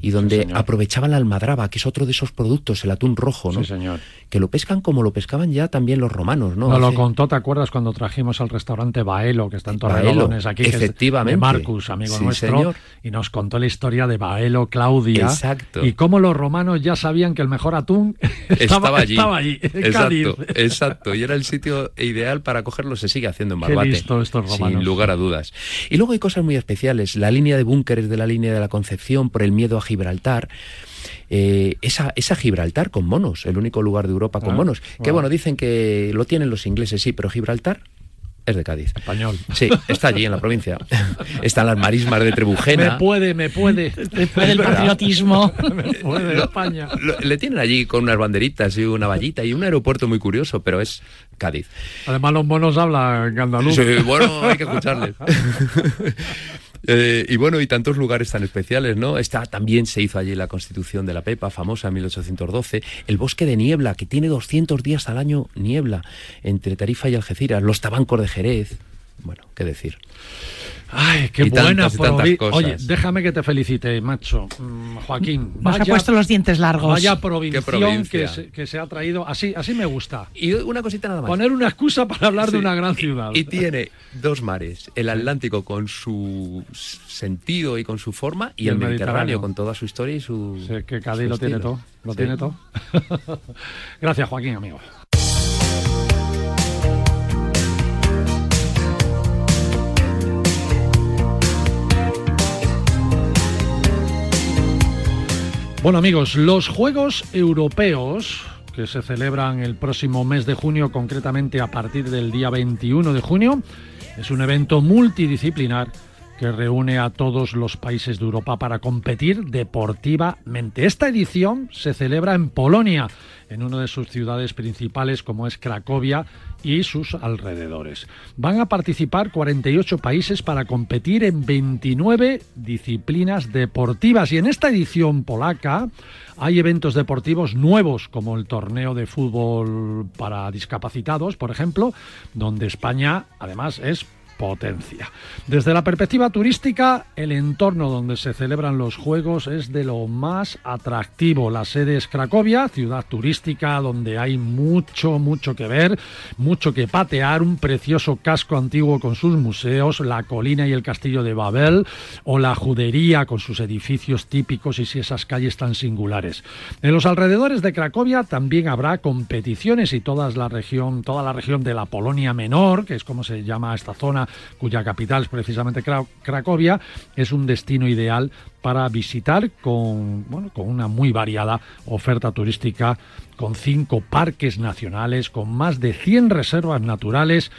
y donde señor. aprovechaban la almadraba, que es otro de esos productos, el atún rojo, ¿no? Sí, señor. Que lo pescan como lo pescaban ya también los romanos, ¿no? Nos lo contó, ¿te acuerdas cuando trajimos al restaurante Baelo, que está en Torrelodones aquí? que es efectivamente. De Marcus, amigo Sí, nuestro. señor. Y nos contó la historia de Baelo Claudia. Exacto. Y cómo los romanos ya sabían que el mejor atún Estaba, allí. estaba allí, en Cádiz. Exacto, exacto. Y era el sitio ideal para cogerlo. Se sigue haciendo en Qué Barbate. listo estos romanos. Sin lugar a dudas. Y luego hay cosas muy especiales. La línea de búnkeres de la línea de la Concepción por el miedo a Gibraltar. Eh, esa, esa Gibraltar con monos, el único lugar de Europa con Ah, monos. Que wow. bueno, dicen que lo tienen los ingleses, sí, pero Gibraltar es de Cádiz. Español. Sí, está allí en la provincia. Están las marismas de Trebujena. Me puede, me puede. Después del patriotismo. me puede España. Lo- le tienen allí con unas banderitas y una vallita y un aeropuerto muy curioso, pero es Cádiz. Además los monos hablan andaluz. Sí, bueno, hay que escucharles. Eh, y bueno, y tantos lugares tan especiales, ¿no? Está, también se hizo allí la constitución de la Pepa, famosa en 1812. El bosque de niebla, que tiene 200 días al año niebla, entre Tarifa y Algeciras. Los tabancos de Jerez. Bueno, qué decir. Ay, qué Y buena tantas y. Oye, déjame que te felicite, macho. Mm, Joaquín, Nos ha puesto los dientes largos. vaya provincia. Que, se, que se ha traído. Así, así me gusta. Y una cosita nada más. Poner una excusa para hablar de una gran ciudad. Y tiene dos mares, el Atlántico con su sentido y con su forma y, Y el, el Mediterráneo, Mediterráneo. con toda su historia y su Sí, que Cádiz su lo tiene todo. Lo Sí. tiene todo. Gracias, Joaquín, amigo. Bueno amigos, los Juegos Europeos que se celebran el próximo mes de junio, concretamente a partir del día 21 de junio, es un evento multidisciplinar que reúne a todos los países de Europa para competir deportivamente. Esta edición se celebra en Polonia, en una de sus ciudades principales como es Cracovia y sus alrededores. Van a participar 48 países para competir en 29 disciplinas deportivas y en esta edición polaca hay eventos deportivos nuevos como el torneo de fútbol para discapacitados, por ejemplo, donde España además es potencia. Desde la perspectiva turística, el entorno donde se celebran los Juegos es de lo más atractivo. La sede es Cracovia, ciudad turística donde hay mucho, mucho que ver, mucho que patear, un precioso casco antiguo con sus museos, la colina y el castillo de Babel, o la judería con sus edificios típicos y si esas calles tan singulares. En los alrededores de Cracovia también habrá competiciones y toda la región, toda la región de la Polonia Menor, que es como se llama esta zona, cuya capital es precisamente Cra- Cracovia, es un destino ideal para visitar con, bueno, con una muy variada oferta turística, con cinco parques nacionales, con más de 100 reservas naturales,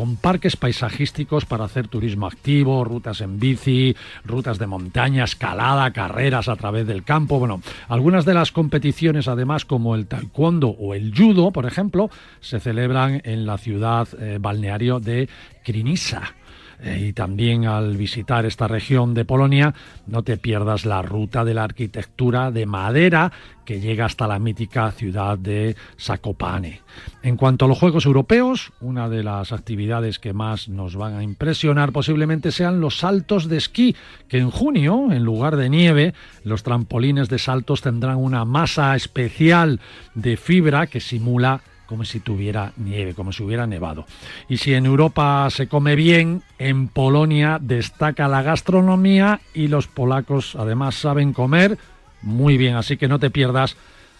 con parques paisajísticos para hacer turismo activo, rutas en bici, rutas de montaña, escalada, carreras a través del campo. Bueno, algunas de las competiciones, además, como el taekwondo o el judo, por ejemplo, se celebran en la ciudad eh, balneario de Krynica. Eh, y también al visitar esta región de Polonia, no te pierdas la ruta de la arquitectura de madera que llega hasta la mítica ciudad de Zakopane. En cuanto a los Juegos Europeos, una de las actividades que más nos van a impresionar posiblemente sean los saltos de esquí, que en junio, en lugar de nieve, los trampolines de saltos tendrán una masa especial de fibra que simula como si tuviera nieve, como si hubiera nevado. Y si en Europa se come bien, en Polonia destaca la gastronomía y los polacos además saben comer muy bien, así que no te pierdas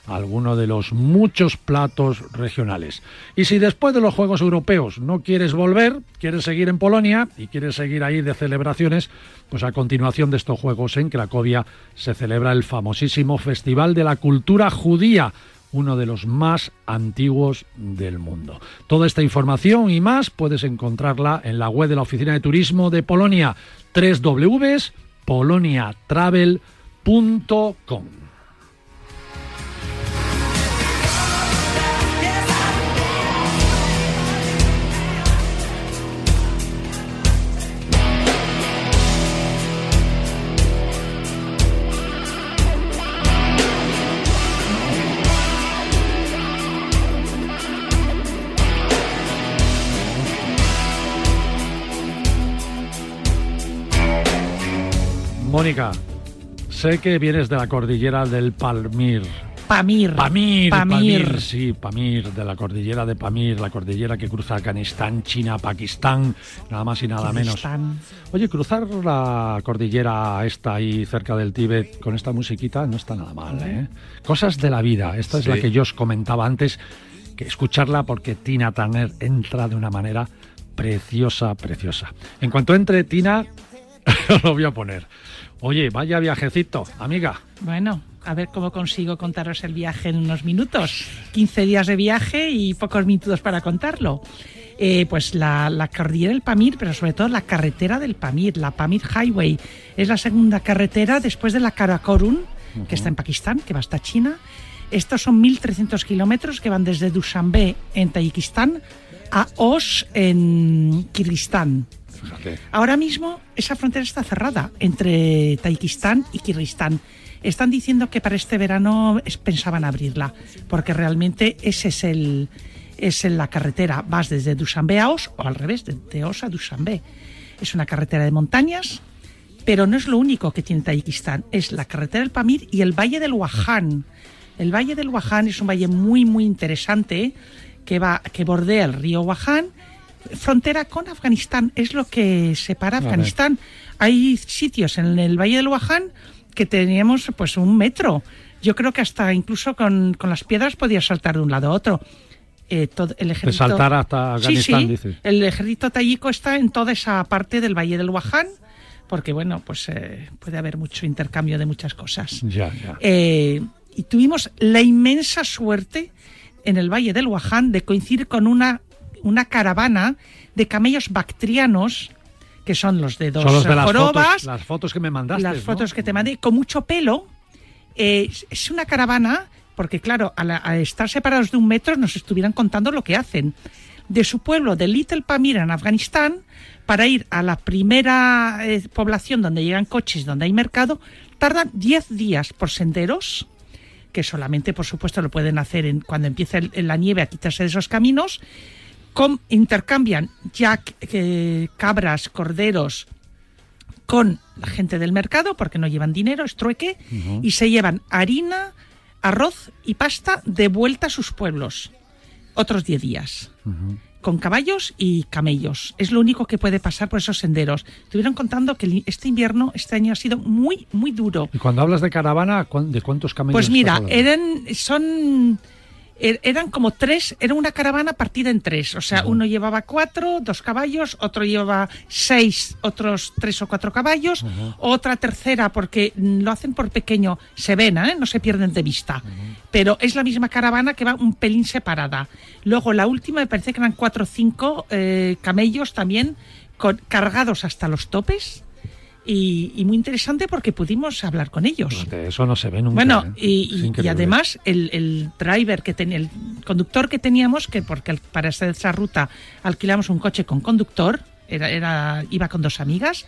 alguno de los muchos platos regionales. Y si después de los Juegos Europeos no quieres volver, quieres seguir en Polonia y quieres seguir ahí de celebraciones, pues a continuación de estos Juegos en Cracovia se celebra el famosísimo Festival de la Cultura Judía, uno de los más antiguos del mundo. Toda esta información y más puedes encontrarla en la web de la Oficina de Turismo de Polonia, www.poloniatravel.com. Mónica, sé que vienes de la cordillera del Palmir. Pamir. Pamir, Pamir. Pamir, sí, Pamir, de la cordillera de Pamir, la cordillera que cruza Afganistán, China, Pakistán, nada más y nada menos. Oye, cruzar la cordillera esta ahí cerca del Tíbet con esta musiquita no está nada mal, ¿eh? Cosas de la vida. Esta es la que yo os comentaba antes, que escucharla porque Tina Turner entra de una manera preciosa, preciosa. En cuanto entre Tina, lo voy a poner. Oye, vaya viajecito, amiga. Bueno, a ver cómo consigo contaros el viaje en unos minutos. 15 días de viaje y pocos minutos para contarlo. Eh, pues la, la cordillera del Pamir, pero sobre todo la carretera del Pamir, la Pamir Highway. Es la segunda carretera después de la Karakorum, que está en Pakistán, que va hasta China. Estos son 1.300 kilómetros que van desde Dushanbe, en Tayikistán, a Osh, en Kirguistán. Ahora mismo esa frontera está cerrada entre Tayikistán y Kirguistán. Están diciendo que para este verano pensaban abrirla, porque realmente ese es el es la carretera. Vas desde Dushanbe a Os o al revés, de, de Os a Dushanbe. Es una carretera de montañas, pero no es lo único que tiene Tayikistán. Es la carretera del Pamir y el Valle del Wahan. El Valle del Wahan es un valle muy, muy interesante que, va, que bordea el río Wahan frontera con Afganistán, es lo que separa. Afganistán. Hay sitios en el Valle del Wahan que teníamos pues un metro. Yo creo que hasta incluso con, con las piedras podías saltar de un lado a otro. Eh, todo el ejército... saltar hasta Afganistán, sí, sí. El ejército tayiko está en toda esa parte del Valle del Wahan, porque bueno, pues eh, puede haber mucho intercambio de muchas cosas. Ya, ya. Eh, y tuvimos la inmensa suerte en el Valle del Wahan de coincidir con una, una caravana de camellos bactrianos que son los de dos Son los de las jorobas, fotos, las fotos que me mandaste. las ¿no? fotos que te mandé, con mucho pelo. Eh, es- una caravana, porque claro, a, la- a estar separados de un metro nos estuvieran contando lo que hacen. De su pueblo, de Little Pamir en Afganistán, para ir a la primera eh, población donde llegan coches, donde hay mercado, tardan 10 días por senderos, que solamente, por supuesto, lo pueden hacer en, cuando empieza el- la nieve a quitarse de esos caminos. Con- intercambian ya eh, cabras, corderos, con la gente del mercado, porque no llevan dinero, es trueque, y se llevan harina, arroz y pasta de vuelta a sus pueblos. Otros 10 días. Con caballos y camellos. Es lo único que puede pasar por esos senderos. Estuvieron contando que este invierno, este año, ha sido muy, muy duro. Y cuando hablas de caravana, ¿cuán- ¿de cuántos camellos? Pues mira, eran, son, eran como tres, era una caravana partida en tres. O sea, uno llevaba cuatro, dos caballos, otro llevaba seis, otros tres o cuatro caballos, otra tercera, porque lo hacen por pequeño, se ven, ¿eh? no se pierden de vista. Pero es la misma caravana que va un pelín separada. Luego la última me parece que eran cuatro o cinco eh, camellos también con- cargados hasta los topes. Y, y muy interesante porque pudimos hablar con ellos. Eso no se ve nunca. Bueno, ¿eh? y, además el, el driver que tenía, el conductor que teníamos, que porque para hacer esa ruta alquilamos un coche con conductor, era, era, iba con dos amigas,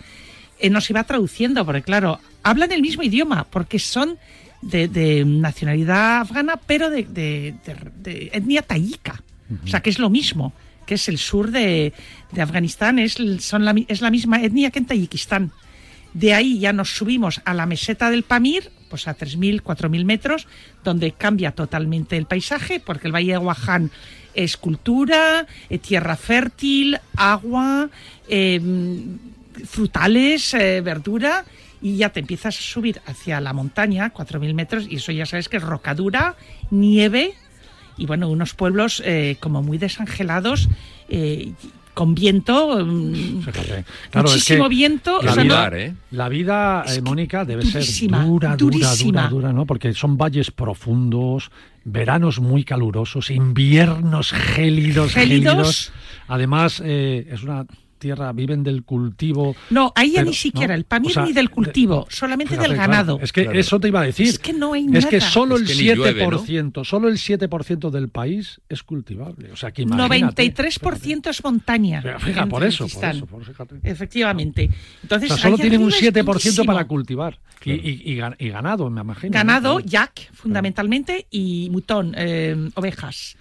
eh, nos iba traduciendo, porque claro, hablan el mismo idioma, porque son de, de nacionalidad afgana, pero de, de- de- etnia tayika. O sea, que es lo mismo, que es el sur de, de Afganistán, es, son la, es la misma etnia que en Tayikistán. De ahí ya nos subimos a la meseta del Pamir, pues a 3.000, 4.000 metros, donde cambia totalmente el paisaje, porque el Valle de Guaján es cultura, eh, tierra fértil, agua, eh, frutales, eh, verdura, y ya te empiezas a subir hacia la montaña, 4.000 metros, y eso ya sabes que es rocadura, nieve, y bueno, unos pueblos eh, como muy desangelados, con viento, es muchísimo que viento. La o sea, no- vida, la vida eh, Mónica, debe durísima, ser dura, dura, dura, dura, ¿no? Porque son valles profundos, veranos muy calurosos, inviernos gélidos, Gélidos. gélidos. Además, eh, es una tierra, viven del cultivo. No, ahí ya ni siquiera ¿no? el Pamir O sea, ni del cultivo, solamente Fíjate, del claro, ganado. es que eso te iba a decir. Es que no hay Es que nada. solo Es el que ni llueve, 7%, solo el 7% del país es cultivable. O sea, que imagínate. 93% es montaña. Pero fija, por eso, por eso, por eso, fíjate. Efectivamente. Entonces, O sea, solo tienen un arriba es 7% para durísimo. cultivar. Y, y- y gan- y ganado, me imagino. ¿no? Ganado, yak, fundamentalmente, y mutón, eh, ovejas.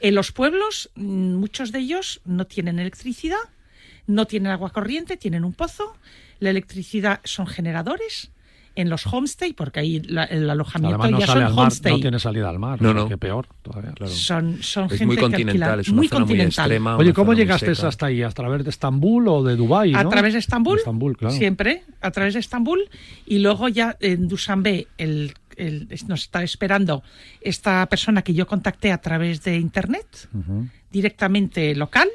En los pueblos, mm, muchos de ellos no tienen electricidad, no tienen agua corriente, tienen un pozo. La electricidad son generadores en los homestay, porque ahí la- el alojamiento Además, no ya sale son al mar, homestay. no tiene salida al mar. No, no. que peor todavía. Son, son Es gente muy que continental, alquila- es una muy zona muy continental. extrema. Oye, ¿cómo muy llegaste hasta ahí? ¿A través de Estambul o de Dubái? A no? través de Estambul, De Estambul, claro. siempre, a través de Estambul, y luego ya en Dushanbe el, el- nos está esperando esta persona que yo contacté a través de internet, directamente local,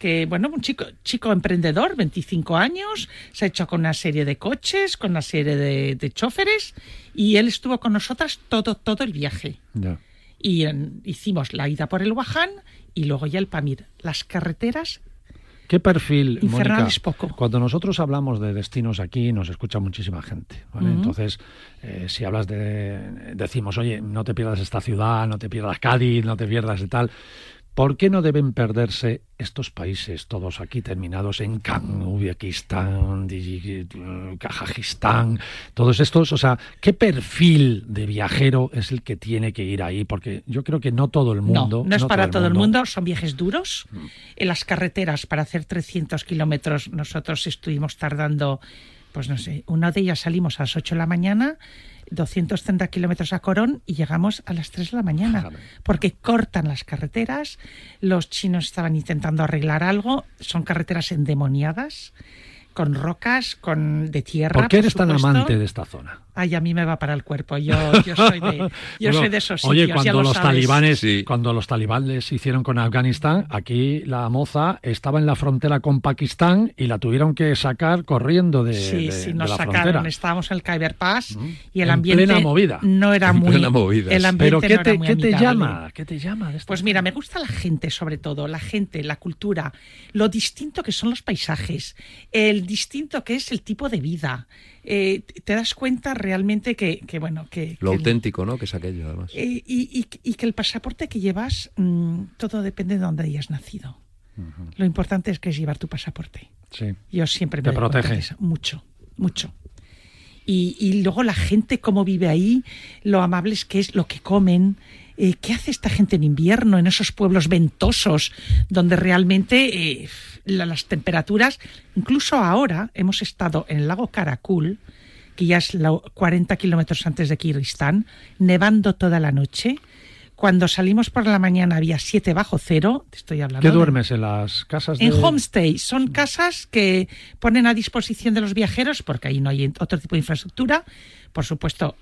que bueno, un chico, chico emprendedor, 25 años, se ha hecho con una serie de coches, con una serie de, de choferes, y él estuvo con nosotras todo, todo el viaje. Ya. Y en- hicimos la ida por el Waján y luego ya el Pamir. Las carreteras ¿Qué perfil, Mónica? poco. Cuando nosotros hablamos de destinos aquí, nos escucha muchísima gente. ¿vale? Ujú. Entonces, eh, si hablas de. Decimos, oye, no te pierdas esta ciudad, no te pierdas Cádiz, no te pierdas de tal. ¿Por qué no deben perderse estos países, todos aquí terminados en Kan, Uzbekistán, Kazajistán, todos estos? O sea, ¿qué perfil de viajero es el que tiene que ir ahí? Porque yo creo que no todo el mundo. No, no es para todo el mundo. mundo, son viajes duros. En las carreteras, para hacer 300 kilómetros, nosotros estuvimos tardando, pues no sé, una de ellas salimos a las 8 de la mañana, 230 kilómetros a Corón y llegamos a las 3 de la mañana, porque cortan las carreteras, los chinos estaban intentando arreglar algo, son carreteras endemoniadas con rocas, con de tierra. ¿Por qué eres tan amante de esta zona? Ay, a mí me va para el cuerpo. Yo, yo soy de, yo Bueno, soy de esos sitios. Oye, ya cuando lo los sabes. talibanes, cuando los talibanes hicieron con Afganistán, aquí la moza estaba en la frontera con Pakistán y la tuvieron que sacar corriendo de, Sí, de- sí, de nos la sacaron. frontera. Estábamos en el Khyber Pass y el En ambiente plena movida. no era En muy. plena movidas. El ambiente Pero ¿qué no te- era muy qué te llama? ¿Qué te llama de esta Pues mira, me gusta la gente, sobre todo, la gente, la cultura, lo distinto que son los paisajes, el distinto que es el tipo de vida. Eh, te das cuenta realmente que, que, bueno, que, Lo que- auténtico, ¿no? Que es aquello, además. eh, y, y- y que el pasaporte que llevas, mm, todo depende de dónde hayas nacido. Lo importante es que es llevar tu pasaporte. Sí. Yo siempre me Te protege. Mucho, mucho. Y, y luego la gente, cómo vive ahí, lo amables que es, lo que comen. Eh, ¿Qué hace esta gente en invierno, en esos pueblos ventosos, donde realmente eh, la- las temperaturas, incluso ahora hemos estado en el lago Caracul, que ya es la- 40 kilómetros antes de Kirguistán, nevando toda la noche. Cuando salimos por la mañana había 7 bajo cero, te estoy hablando. ¿Qué de- duermes en las casas de en homestay son casas que ponen a disposición de los viajeros, porque ahí no hay otro tipo de infraestructura. Por supuesto,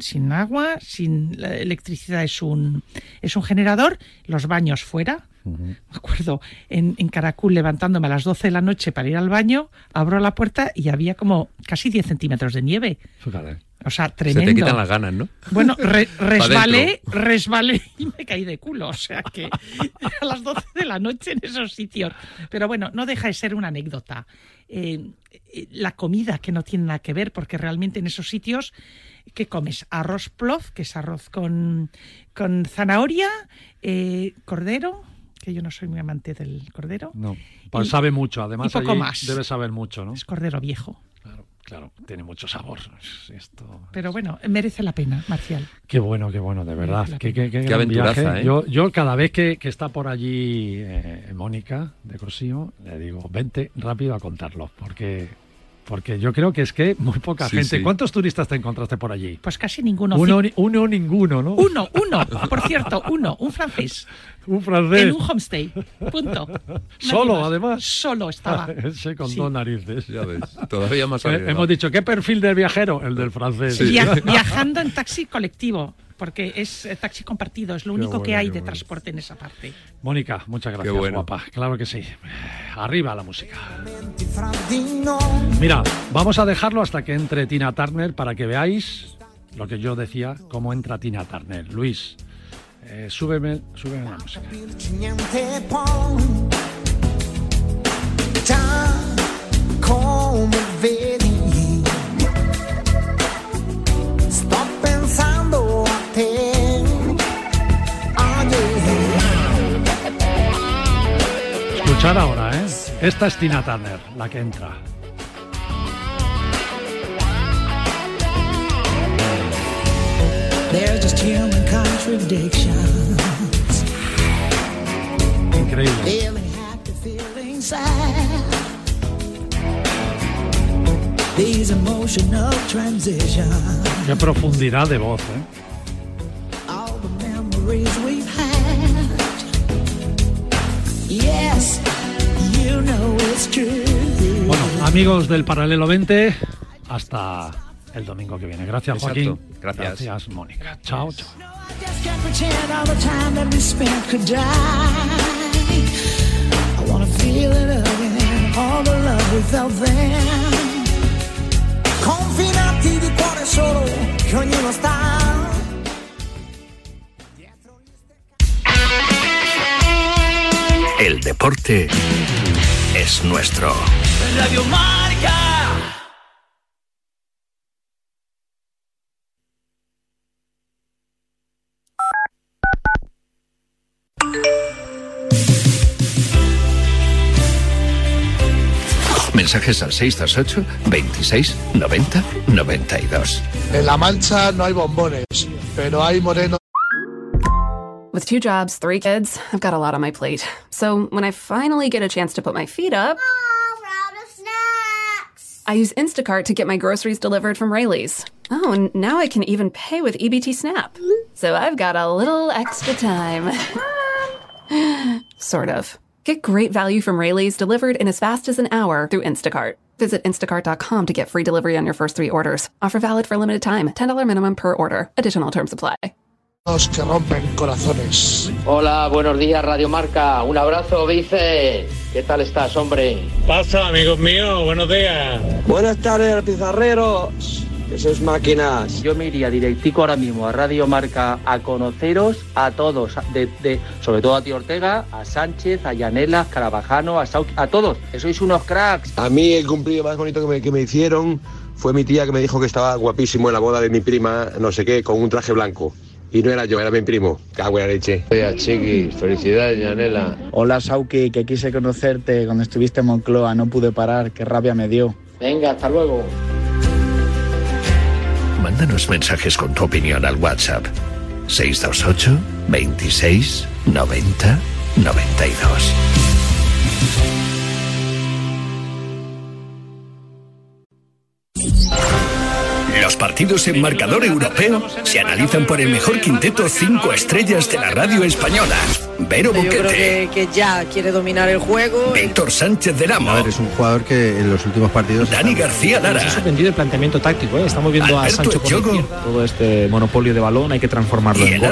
sin agua, sin la electricidad es un, es un generador, los baños fuera. Me acuerdo en, en Caracul levantándome a las 12 de la noche para ir al baño, abro la puerta y había como casi 10 centímetros de nieve. Fíjate. O sea, Se tremendo. te quitan las ganas, ¿no? Bueno, re- resbalé, resbalé y me caí de culo. O sea que a las 12 de la noche en esos sitios. Pero bueno, no deja de ser una anécdota. Eh, eh, la comida que no tiene nada que ver, porque realmente en esos sitios, ¿qué comes? Arroz plof, que es arroz con, con zanahoria, eh, cordero, que yo no soy muy amante del cordero. No. Pues Y- sabe mucho, además y poco allí más. debe saber mucho, ¿no? Es cordero viejo. Claro, claro, tiene mucho sabor. Esto... Pero bueno, merece la pena, Marcial. Qué bueno, qué bueno, de verdad. Qué, qué- qué aventuraza. ¿eh? Yo, yo cada vez que, que está por allí eh, Mónica de Cosío, le digo, vente rápido a contarlo, porque, porque yo creo que es que muy poca Sí, gente. sí. ¿Cuántos turistas te encontraste por allí? Pues casi ninguno. Uno, ni- uno ninguno, ¿no? Uno, uno, por cierto, uno, un francés. Un francés. En un homestay. Punto. Nadie Solo, más. además. Solo estaba. Ese con Sí. dos narices. Ya ves, todavía más Eh. Hemos dicho, ¿qué perfil del viajero? El del francés. Via- viajando en taxi colectivo, porque es eh, taxi compartido, es lo Qué único que hay de bueno. transporte en esa parte. Mónica, muchas gracias, bueno. guapa. Claro que sí. Arriba la música. Mira, vamos a dejarlo hasta que entre Tina Turner para que veáis lo que yo decía, cómo entra Tina Turner. Luis, eh, súbeme, súbeme la música. Escuchar ahora, ¿eh? Esta es Tina Turner, la que entra. Increíble. Qué profundidad de voz, ¿eh? Yes, Bueno, amigos del Paralelo 20, hasta el domingo que viene. Gracias, Exacto. Joaquín. Gracias. Gracias, Mónica. Chao, chao. Confinati di cuore solo, che ognuno sta. El deporte es nuestro. Radio Marca. Mensajes al 628 26 90 92. En La Mancha no hay bombones, pero hay morenos. With two jobs, three kids, I've got a lot on my plate. So when I finally get a chance to put my feet up, I use Instacart to get my groceries delivered from Rayleigh's. Oh, and now I can even pay with EBT Snap. So I've got a little extra time. sort of. Get great value from Rayleigh's delivered in as fast as an hour through Instacart. Visit instacart.com to get free delivery on your first three orders. Offer valid for a limited time. $10 minimum per order. Additional terms apply. Los que rompen corazones. Hola, buenos días, Radio Marca. Un abrazo, Vice. ¿Qué tal estás, hombre? Pasa, amigos míos, buenos días. Buenas tardes, pizarreros. Eso es máquinas. Yo me iría directico ahora mismo a Radio Marca a conoceros a todos, de, de- sobre todo a ti Ortega, a Sánchez, a Yanela, Carabajano, a Sau, a todos, que sois unos cracks. A mí el cumplido más bonito que me, que me hicieron fue mi tía que me dijo que estaba guapísimo en la boda de mi prima, no sé qué, con un traje blanco. Y no era yo, era mi primo. Cago en la leche. Chiqui, felicidades, Yanela. Hola Sauki, que quise conocerte cuando estuviste en Moncloa, no pude parar, qué rabia me dio. Venga, hasta luego. Mándanos mensajes con tu opinión al WhatsApp. 628 26 90 92. Los partidos en marcador europeo se analizan por el mejor quinteto cinco estrellas de la radio española. Vero Yo creo Boquete, que, que ya quiere dominar el juego. Víctor Sánchez del Amo, es un jugador que en los últimos partidos. Dani García Nos ha Lara, sorprendido el planteamiento táctico, ¿eh? Estamos viendo a Alberto Sancho por. Todo este monopolio de balón hay que transformarlo Y en gol.